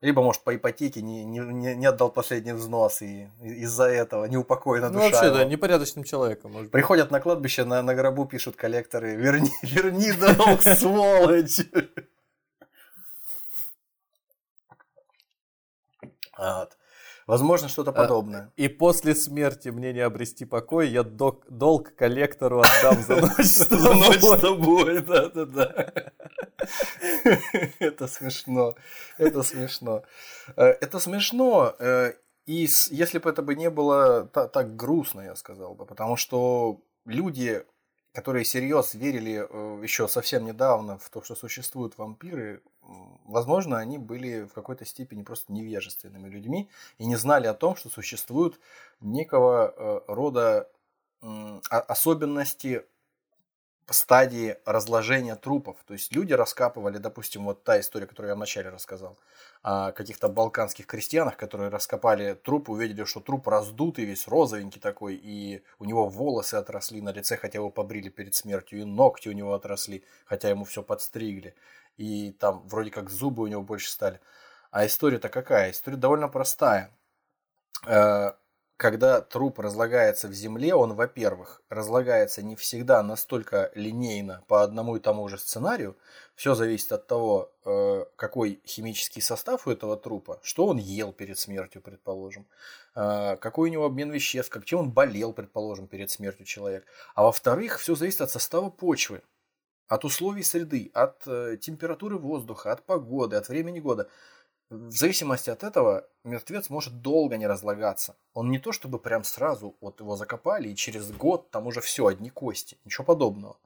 либо, может, по ипотеке не, не, не отдал последний взнос, и из-за этого неупокоена ну, душа. Ну, вообще, да, непорядочным человеком. Может Приходят на кладбище, на, на гробу пишут коллекторы, верни, верни долг, сволочь. Вот. Возможно, что-то а, подобное. И после смерти мне не обрести покой, я док, долг коллектору отдам за ночь с тобой. ночь с тобой, да-да-да. Это смешно. Это смешно. Э, это смешно. Э, и если бы это бы не было так грустно, я сказал бы, потому что люди которые серьезно верили э, еще совсем недавно в то, что существуют вампиры, возможно, они были в какой-то степени просто невежественными людьми и не знали о том, что существуют некого э, рода особенности стадии разложения трупов. То есть люди раскапывали, допустим, вот та история, которую я вначале рассказал, о каких-то балканских крестьянах, которые раскопали труп, увидели, что труп раздутый, весь розовенький такой, и у него волосы отросли на лице, хотя его побрили перед смертью, и ногти у него отросли, хотя ему все подстригли, и там вроде как зубы у него больше стали. А история-то какая? История довольно простая э, когда труп разлагается в земле, он, во-первых, разлагается не всегда настолько линейно по одному и тому же сценарию. Все зависит от того, э, какой химический состав у этого трупа, что он ел перед смертью, предположим, э, какой у него обмен веществ, как чем он болел, предположим, перед смертью человек. А во-вторых, все зависит от состава почвы, от условий среды, от э, температуры воздуха, от погоды, от времени года в зависимости от этого мертвец может долго не разлагаться. Он не то чтобы прям сразу вот его закопали и через год там уже все, одни кости. Ничего подобного.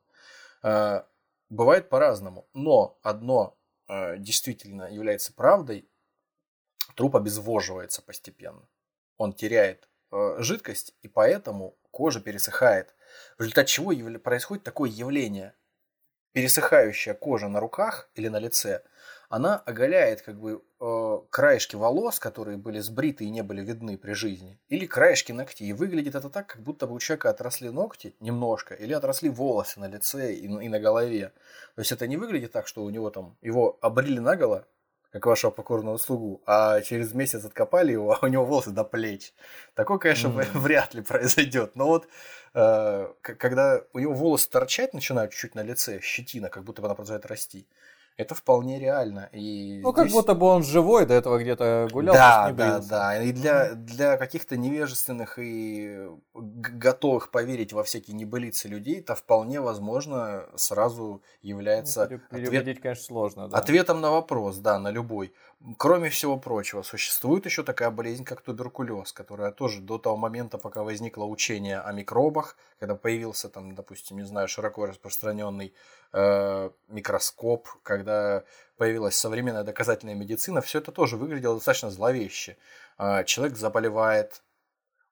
Э, бывает по-разному. Но одно э, действительно является правдой. Труп обезвоживается постепенно. Он теряет жидкость и поэтому кожа пересыхает. В результате чего происходит такое явление. Пересыхающая кожа на руках или на лице – она оголяет как бы э, краешки волос, которые были сбриты и не были видны при жизни, или краешки ногтей. И выглядит это так, как будто бы у человека отросли ногти немножко, или отросли волосы на лице и, и на голове. То есть это не выглядит так, что у него там его обрили наголо, как вашего покорного слугу, а через месяц откопали его, а у него волосы до плеч. Такое, конечно, mm. вряд ли произойдет. Но вот э, когда у него волосы торчать начинают чуть-чуть на лице, щетина, как будто бы она продолжает расти, это вполне реально. И ну, здесь... как будто бы он живой, до этого где-то гулял. Да, да, да. И для, для каких-то невежественных и готовых поверить во всякие небылицы людей, это вполне возможно сразу является... Ну, переводить, ответ... конечно, сложно. Да. Ответом на вопрос, да, на любой. Кроме всего прочего, существует еще такая болезнь, как туберкулез, которая тоже до того момента, пока возникло учение о микробах, когда появился там, допустим, не знаю, широко распространенный э, микроскоп, когда появилась современная доказательная медицина, все это тоже выглядело достаточно зловеще. Э, человек заболевает,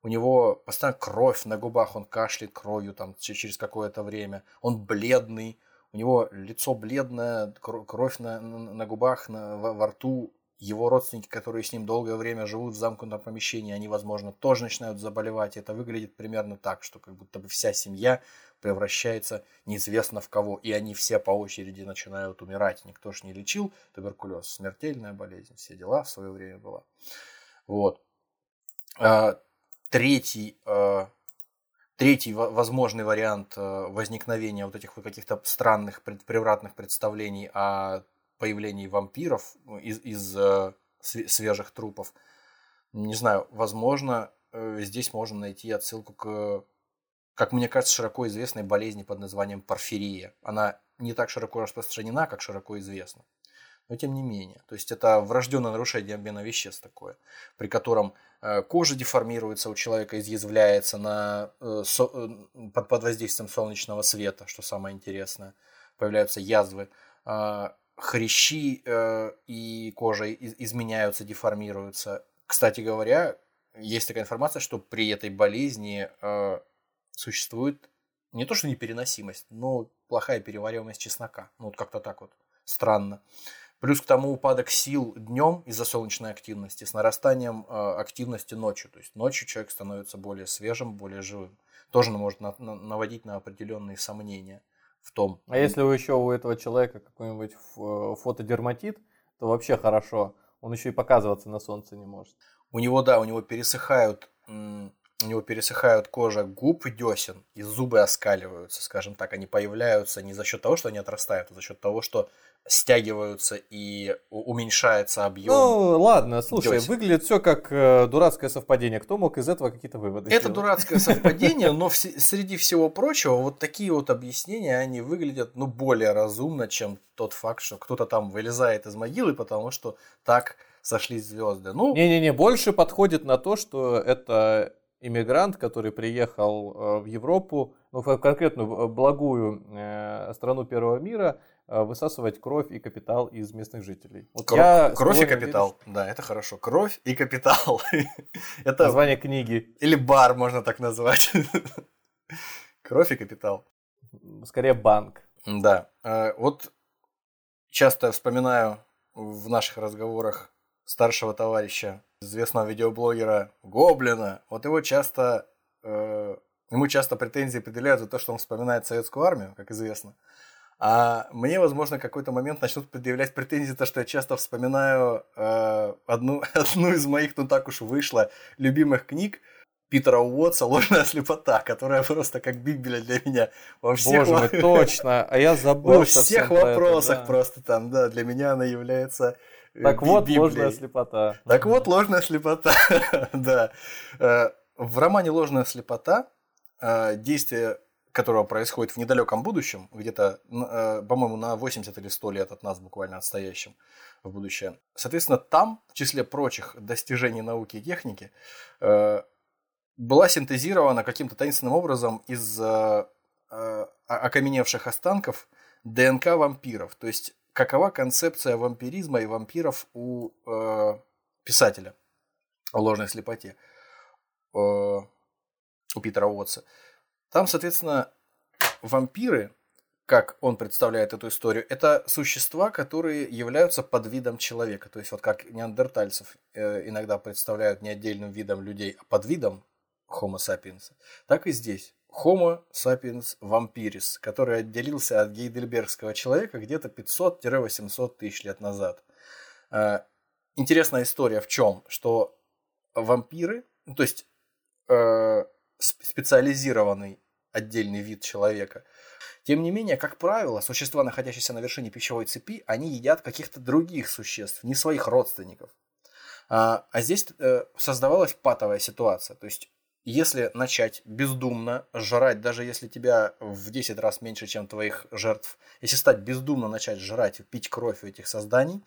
у него постоянно кровь на губах, он кашляет кровью там через какое-то время, он бледный, у него лицо бледное, кровь на, на губах, на, во, во рту, его родственники, которые с ним долгое время живут в замкнутом помещении, они, возможно, тоже начинают заболевать. Это выглядит примерно так, что как будто бы вся семья превращается неизвестно в кого, и они все по очереди начинают умирать. Никто ж не лечил туберкулез, смертельная болезнь, все дела в свое время была. Вот. А, третий, а, третий возможный вариант а, возникновения вот этих вот каких-то странных превратных представлений о появлений вампиров ну, из, из э, свежих трупов. Не знаю, возможно, э, здесь можно найти отсылку к, как мне кажется, широко известной болезни под названием порфирия. Она не так широко распространена, как широко известна. Но тем не менее. То есть это врожденное нарушение обмена веществ такое, при котором э, кожа деформируется у человека, изъязвляется на, под, под воздействием солнечного света, что самое интересное. Появляются язвы. Хрящи э, и кожа из, изменяются, деформируются. Кстати говоря, есть такая информация, что при этой болезни э, существует не то что непереносимость, но плохая перевариваемость чеснока. Ну, вот как-то так вот странно. Плюс к тому упадок сил днем из-за солнечной активности с нарастанием э, активности ночью. То есть ночью человек становится более свежим, более живым. Тоже может на, на, наводить на определенные сомнения в том. А если вы еще у этого человека какой-нибудь э, фотодерматит, то вообще хорошо. Он еще и показываться на солнце не может. У него, да, у него пересыхают, у него пересыхают кожа губ и десен, и зубы оскаливаются, скажем так. Они появляются не за счет того, что они отрастают, а за счет того, что стягиваются и уменьшается объем. Ну, ладно, слушай, десен. выглядит все как э, дурацкое совпадение. Кто мог из этого какие-то выводы Это сделать? дурацкое совпадение, но в, среди всего прочего, вот такие вот объяснения, они выглядят, ну, более разумно, чем тот факт, что кто-то там вылезает из могилы, потому что так сошлись звезды. Ну, Не-не-не, больше подходит на то, что это иммигрант, который приехал э, в Европу, ну, в конкретную благую э, страну первого мира, э, высасывать кровь и капитал из местных жителей. Вот кровь, я кровь и капитал, верю, да, это хорошо. Кровь и капитал. это название книги. Или бар можно так назвать. кровь и капитал. Скорее банк. Да. Вот часто вспоминаю в наших разговорах старшего товарища, известного видеоблогера Гоблина. Вот его часто, э, ему часто претензии предъявляют за то, что он вспоминает советскую армию, как известно. А мне, возможно, какой-то момент начнут предъявлять претензии то, что я часто вспоминаю э, одну, одну из моих, ну так уж вышло, любимых книг – Питера Уотса «Ложная слепота», которая просто как Библия для меня во всех... Боже мой, точно, а я забыл Во всех вопросах это, да. просто там, да, для меня она является э, Так вот, Библией. ложная слепота. Так вот, ложная слепота, да. Э, в романе «Ложная слепота» э, действие которого происходит в недалеком будущем, где-то, по-моему, на 80 или 100 лет от нас буквально отстоящим в будущее. Соответственно, там, в числе прочих достижений науки и техники, была синтезирована каким-то таинственным образом из э, э, окаменевших останков ДНК вампиров. То есть, какова концепция вампиризма и вампиров у э, писателя о ложной слепоте, э, у Питера Уотса. Там, соответственно, вампиры, как он представляет эту историю, это существа, которые являются подвидом человека. То есть, вот как неандертальцев э, иногда представляют не отдельным видом людей, а подвидом Homo sapiens, так и здесь. Homo sapiens vampiris, который отделился от гейдельбергского человека где-то 500-800 тысяч лет назад. А, интересная история в чем? Что вампиры, то есть э, специализированный отдельный вид человека, тем не менее, как правило, существа, находящиеся на вершине пищевой цепи, они едят каких-то других существ, не своих родственников. А, а здесь э, создавалась патовая ситуация. То есть если начать бездумно жрать, даже если тебя в 10 раз меньше, чем твоих жертв, если стать бездумно начать жрать, пить кровь у этих созданий,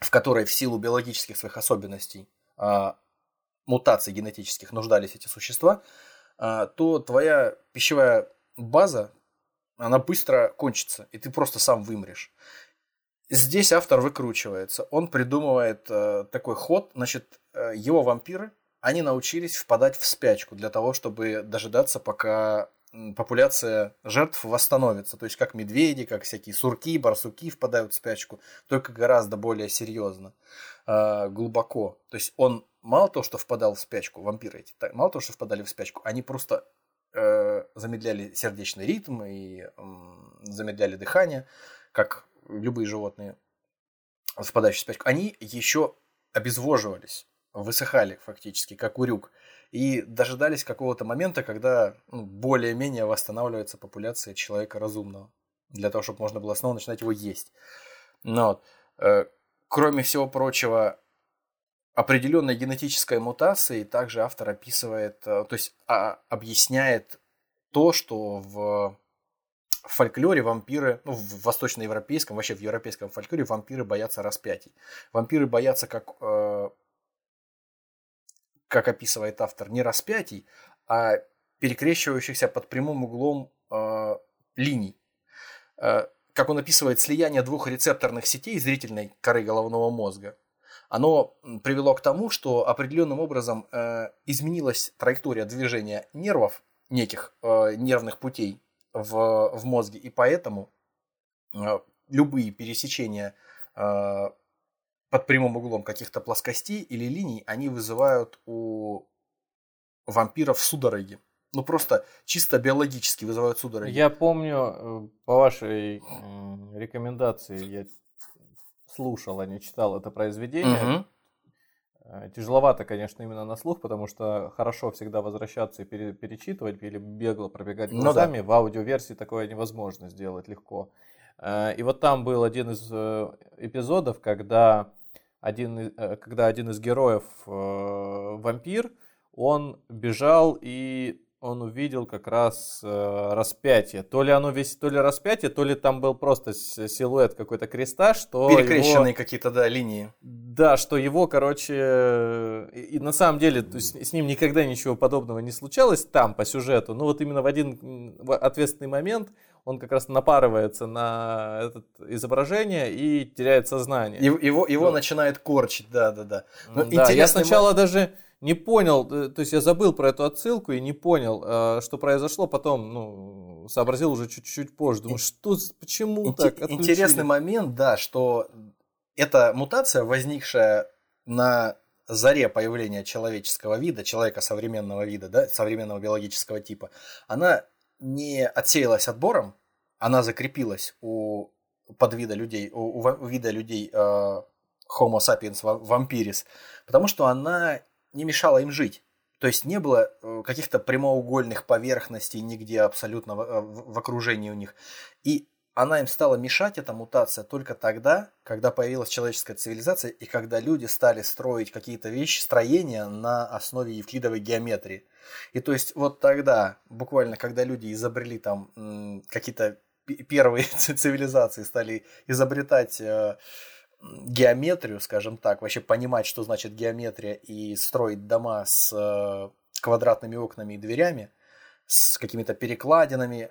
в которой в силу биологических своих особенностей, а, мутаций генетических нуждались эти существа, то твоя пищевая база, она быстро кончится, и ты просто сам вымрешь. Здесь автор выкручивается. Он придумывает э, такой ход, значит, э, его вампиры – они научились впадать в спячку для того, чтобы дожидаться, пока популяция жертв восстановится. То есть как медведи, как всякие сурки, барсуки впадают в спячку, только гораздо более серьезно, э, глубоко. То есть он мало того, что впадал в спячку, вампиры эти, мало того, что впадали в спячку, они просто э, замедляли сердечный ритм и э, замедляли дыхание, как любые животные, впадающие в спячку. Они еще обезвоживались высыхали фактически, как урюк. И дожидались какого-то момента, когда ну, более-менее восстанавливается популяция человека разумного. Для того, чтобы можно было снова начинать его есть. Но, вот, э, кроме всего прочего, определенной генетической мутации также автор описывает, э, то есть а, объясняет то, что в в фольклоре вампиры, ну, в восточноевропейском, вообще в европейском фольклоре вампиры боятся распятий. Вампиры боятся как э, как описывает автор, не распятий, а перекрещивающихся под прямым углом э, линий. Э, как он описывает, слияние двух рецепторных сетей зрительной коры головного мозга, оно привело к тому, что определенным образом э, изменилась траектория движения нервов, неких э, нервных путей в, в мозге, и поэтому э, любые пересечения э, под прямым углом каких-то плоскостей или линий, они вызывают у вампиров судороги. Ну, просто чисто биологически вызывают судороги. Я помню, э, по вашей рекомендации, я слушал, а не читал это произведение. Угу. Тяжеловато, конечно, именно на слух, потому что хорошо всегда возвращаться и пере, перечитывать или бегло пробегать глазами. Ну, да. В аудиоверсии такое невозможно сделать легко. Э, и вот там был один из эпизодов, когда один, когда один из героев, вампир, он бежал и он увидел как раз э, распятие. То ли оно весь, то ли распятие, то ли там был просто силуэт какой-то креста, что перекрещенные его, какие-то да линии. Да, что его, короче, и, и на самом деле есть, с ним никогда ничего подобного не случалось там по сюжету. Но вот именно в один ответственный момент он как раз напарывается на это изображение и теряет сознание. Его, его, начинает корчить, да, да, да. Но да, я сначала даже не понял, э, то есть я забыл про эту отсылку и не понял, э, что произошло потом, ну, сообразил уже чуть-чуть позже. Думаю, что, почему Ин- так отключили? Интересный момент, да, что эта мутация, возникшая на заре появления человеческого вида, человека современного вида, да, современного биологического типа, она не отсеялась отбором, она закрепилась у подвида людей, у, у вида людей э, Homo sapiens vampiris, потому что она не мешала им жить. То есть не было э, каких-то прямоугольных поверхностей нигде абсолютно э, в, в окружении у них. И она им стала мешать, эта мутация, только тогда, когда появилась человеческая цивилизация и когда люди стали строить какие-то вещи, строения на основе евклидовой геометрии. И то есть вот тогда, буквально когда люди изобрели там какие-то первые цивилизации, стали изобретать э, геометрию, скажем так, вообще понимать, что значит геометрия и строить дома с э, квадратными окнами и дверями, с какими-то перекладинами,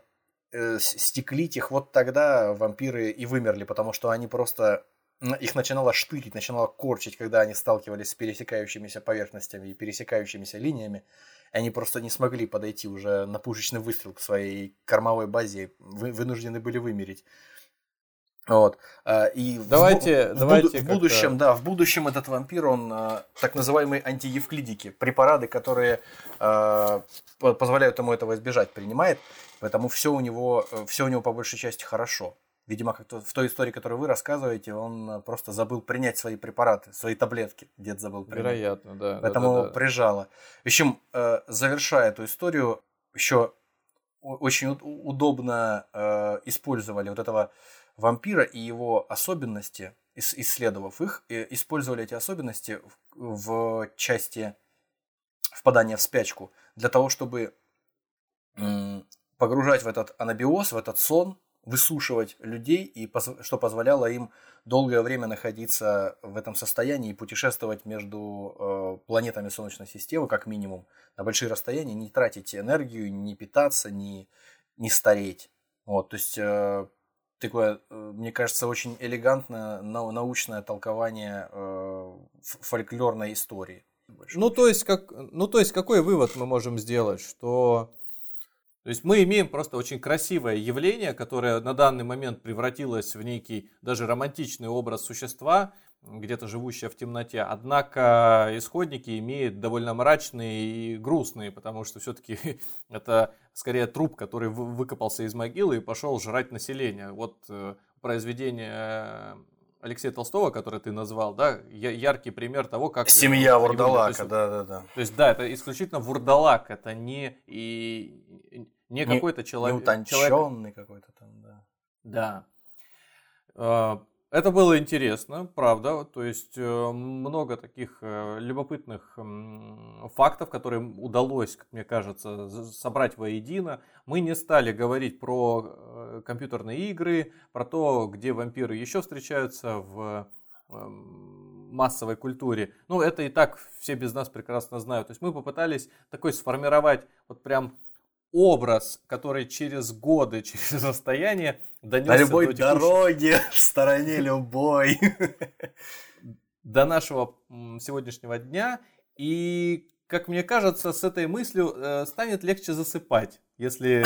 э, стеклить их, вот тогда вампиры и вымерли, потому что они просто их начинало штырить, начинало корчить, когда они сталкивались с пересекающимися поверхностями и пересекающимися линиями. И они просто не смогли подойти уже на пушечный выстрел к своей кормовой базе, вынуждены были вымереть. Вот. А, и давайте, в, давайте в, будущем, да, в будущем этот вампир, он а, так называемые антиевклидики, препараты, которые э, позволяют ему этого избежать, принимает, поэтому все у него, все у него по большей части хорошо. Видимо, как в той истории, которую вы рассказываете, он просто забыл принять свои препараты, свои таблетки. Дед забыл принять. Вероятно, да. Поэтому да, да, да. прижало. В общем, э, завершая эту историю, еще очень удобно э, использовали вот этого вампира и его особенности, исследовав их, использовали эти особенности в части впадания в спячку для того, чтобы погружать в этот анабиоз, в этот сон, высушивать людей, и что позволяло им долгое время находиться в этом состоянии и путешествовать между э, планетами Солнечной системы, как минимум, на большие расстояния, не тратить энергию, не питаться, не, не стареть. Вот, то есть э, такое, э, мне кажется, очень элегантное научное толкование э, фольклорной истории. Ну то, есть, как, ну, то есть, какой вывод мы можем сделать? Что то есть мы имеем просто очень красивое явление, которое на данный момент превратилось в некий даже романтичный образ существа, где-то живущее в темноте. Однако исходники имеют довольно мрачные и грустные, потому что все-таки это скорее труп, который выкопался из могилы и пошел жрать население. Вот э, произведение э, Алексея Толстого, который ты назвал, да, яркий пример того, как... Семья Вурдалака, да, да, да. То есть, да, это исключительно Вурдалак, это не, и, не, не какой-то человек... Не утонченный человек... какой-то там, да. Да. Это было интересно, правда. То есть э, много таких э, любопытных фактов, которые удалось, как мне кажется, собрать воедино. Мы не стали говорить про э, компьютерные игры, про то, где вампиры еще встречаются в массовой культуре. Ну, это и так все без нас прекрасно знают. То есть мы попытались такой сформировать вот прям образ, который через годы, через расстояние донесся На любой до текущей... дороге, в стороне любой. До нашего сегодняшнего дня. И, как мне кажется, с этой мыслью э, станет легче засыпать, если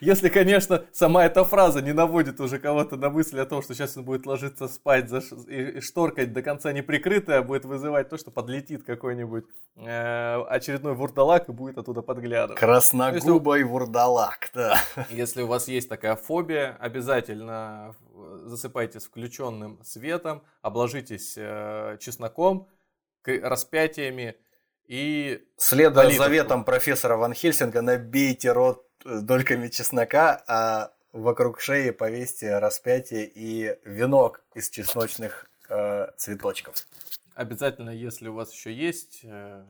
если, конечно, сама эта фраза не наводит уже кого-то на мысль о том, что сейчас он будет ложиться спать за и шторкать до конца неприкрытая, будет вызывать то, что подлетит какой-нибудь э, очередной вурдалак и будет оттуда подглядывать. Красногубый если... вурдалак, да. Если у вас есть такая фобия, обязательно засыпайте с включенным светом, обложитесь э, чесноком, распятиями и... Следуя заветам профессора Ван Хельсинга, набейте рот дольками чеснока, а вокруг шеи повесьте распятие и венок из чесночных э, цветочков. Обязательно, если у вас еще есть э,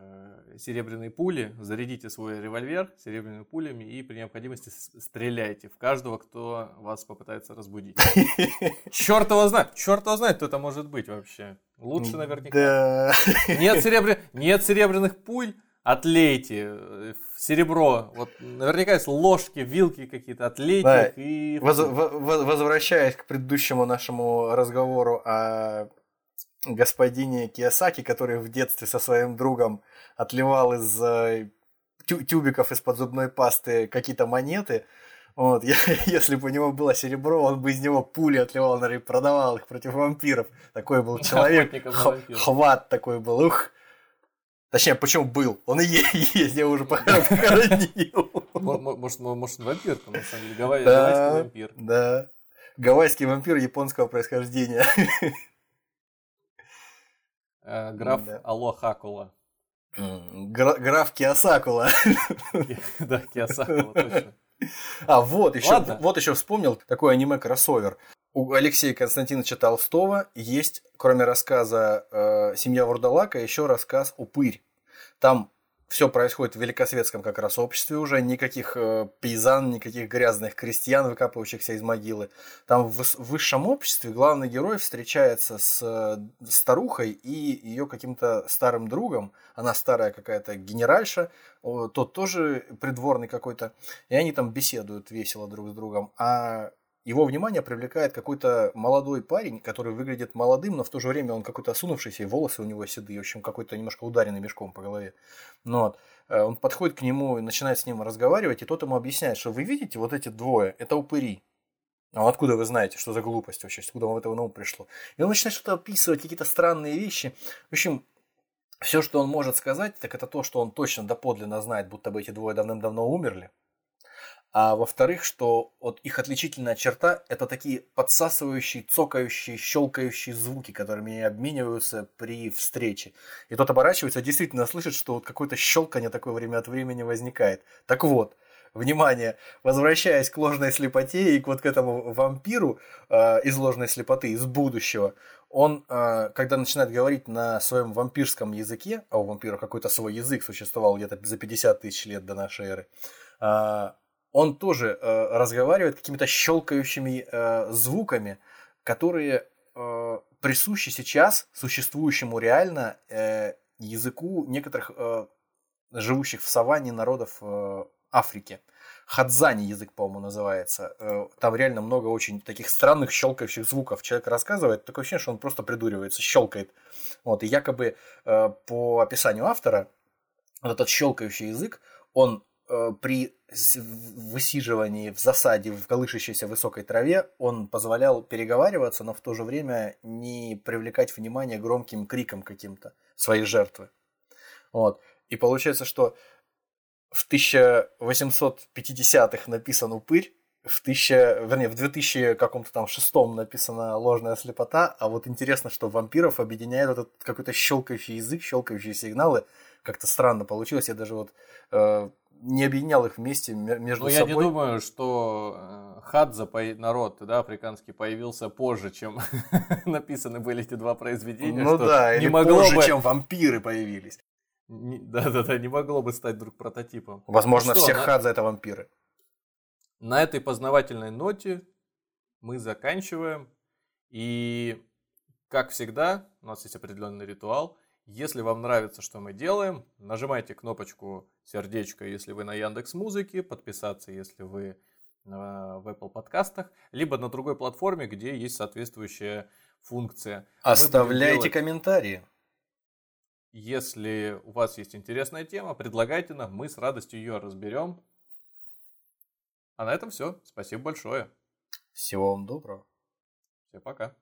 серебряные пули, зарядите свой револьвер серебряными пулями и при необходимости стреляйте в каждого, кто вас попытается разбудить. Черт его знает, черт его знает, кто это может быть вообще. Лучше наверняка. Нет, серебр... Нет серебряных пуль, отлейте э, серебро. Вот наверняка есть ложки, вилки какие-то, отлейте да. и... Воз... Возвращаясь к предыдущему нашему разговору о господине Киосаки, который в детстве со своим другом отливал из э, тюбиков из-под зубной пасты какие-то монеты. Вот, я, если бы у него было серебро, он бы из него пули отливал, наверное, продавал их против вампиров. Такой был человек. хват такой был. Ух. Точнее, почему был? Он и есть, я уже похоронил. Может, может, вампир, на самом деле, гавайский вампир. Да, гавайский вампир японского происхождения. Э, граф да. Алохакула. Граф Киосакула. Да, Киосакула, точно. А, вот еще, вот еще вспомнил такой аниме-кроссовер. У Алексея Константиновича Толстого есть, кроме рассказа э, «Семья Вурдалака», еще рассказ «Упырь». Там все происходит в великосветском как раз обществе уже, никаких э, пейзан, никаких грязных крестьян, выкапывающихся из могилы. Там в, высшем обществе главный герой встречается с э, старухой и ее каким-то старым другом. Она старая какая-то генеральша, э, тот тоже придворный какой-то. И они там беседуют весело друг с другом. А его внимание привлекает какой-то молодой парень, который выглядит молодым, но в то же время он какой-то осунувшийся, и волосы у него седые, в общем, какой-то немножко ударенный мешком по голове. Но вот. Э, он подходит к нему и начинает с ним разговаривать, и тот ему объясняет, что вы видите вот эти двое, это упыри. А откуда вы знаете, что за глупость вообще, откуда вам этого на ум пришло? И он начинает что-то описывать, какие-то странные вещи. В общем, все, что он может сказать, так это то, что он точно доподлинно знает, будто бы эти двое давным-давно умерли. А во-вторых, что вот их отличительная черта – это такие подсасывающие, цокающие, щелкающие звуки, которыми обмениваются при встрече. И тот оборачивается, действительно слышит, что вот какое-то щелканье такое время от времени возникает. Так вот, внимание, возвращаясь к ложной слепоте и к вот к этому вампиру э, из ложной слепоты, из будущего, он, э, когда начинает говорить на своем вампирском языке, а у вампира какой-то свой язык существовал где-то за 50 тысяч лет до нашей эры, э, он тоже э, разговаривает какими-то щелкающими э, звуками, которые э, присущи сейчас существующему реально э, языку некоторых э, живущих в саванне народов э, Африки. Хадзани язык, по-моему, называется. Э, там реально много очень таких странных щелкающих звуков. Человек рассказывает, такое ощущение, что он просто придуривается, щелкает. Вот, и якобы э, по описанию автора, вот этот щелкающий язык, он при высиживании в засаде в колышащейся высокой траве он позволял переговариваться, но в то же время не привлекать внимание громким криком каким-то своей жертвы. Вот. И получается, что в 1850-х написан упырь, в 1000, вернее, в 2000 каком-то там шестом написана ложная слепота, а вот интересно, что вампиров объединяет этот какой-то щелкающий язык, щелкающие сигналы, как-то странно получилось, я даже вот э, не объединял их вместе между ну, собой. я не думаю, что э, Хадза, народ да, африканский, появился позже, чем написаны были эти два произведения. Ну да, не или могло позже, бы... чем вампиры появились. Да-да-да, не могло бы стать друг прототипом. Возможно, ну, все на... Хадза это вампиры. На этой познавательной ноте мы заканчиваем. И, как всегда, у нас есть определенный ритуал – если вам нравится, что мы делаем, нажимайте кнопочку сердечко, если вы на Яндекс Музыке, подписаться, если вы э, в Apple подкастах, либо на другой платформе, где есть соответствующая функция. Оставляйте делать... комментарии. Если у вас есть интересная тема, предлагайте нам, мы с радостью ее разберем. А на этом все. Спасибо большое. Всего вам доброго. Всем пока.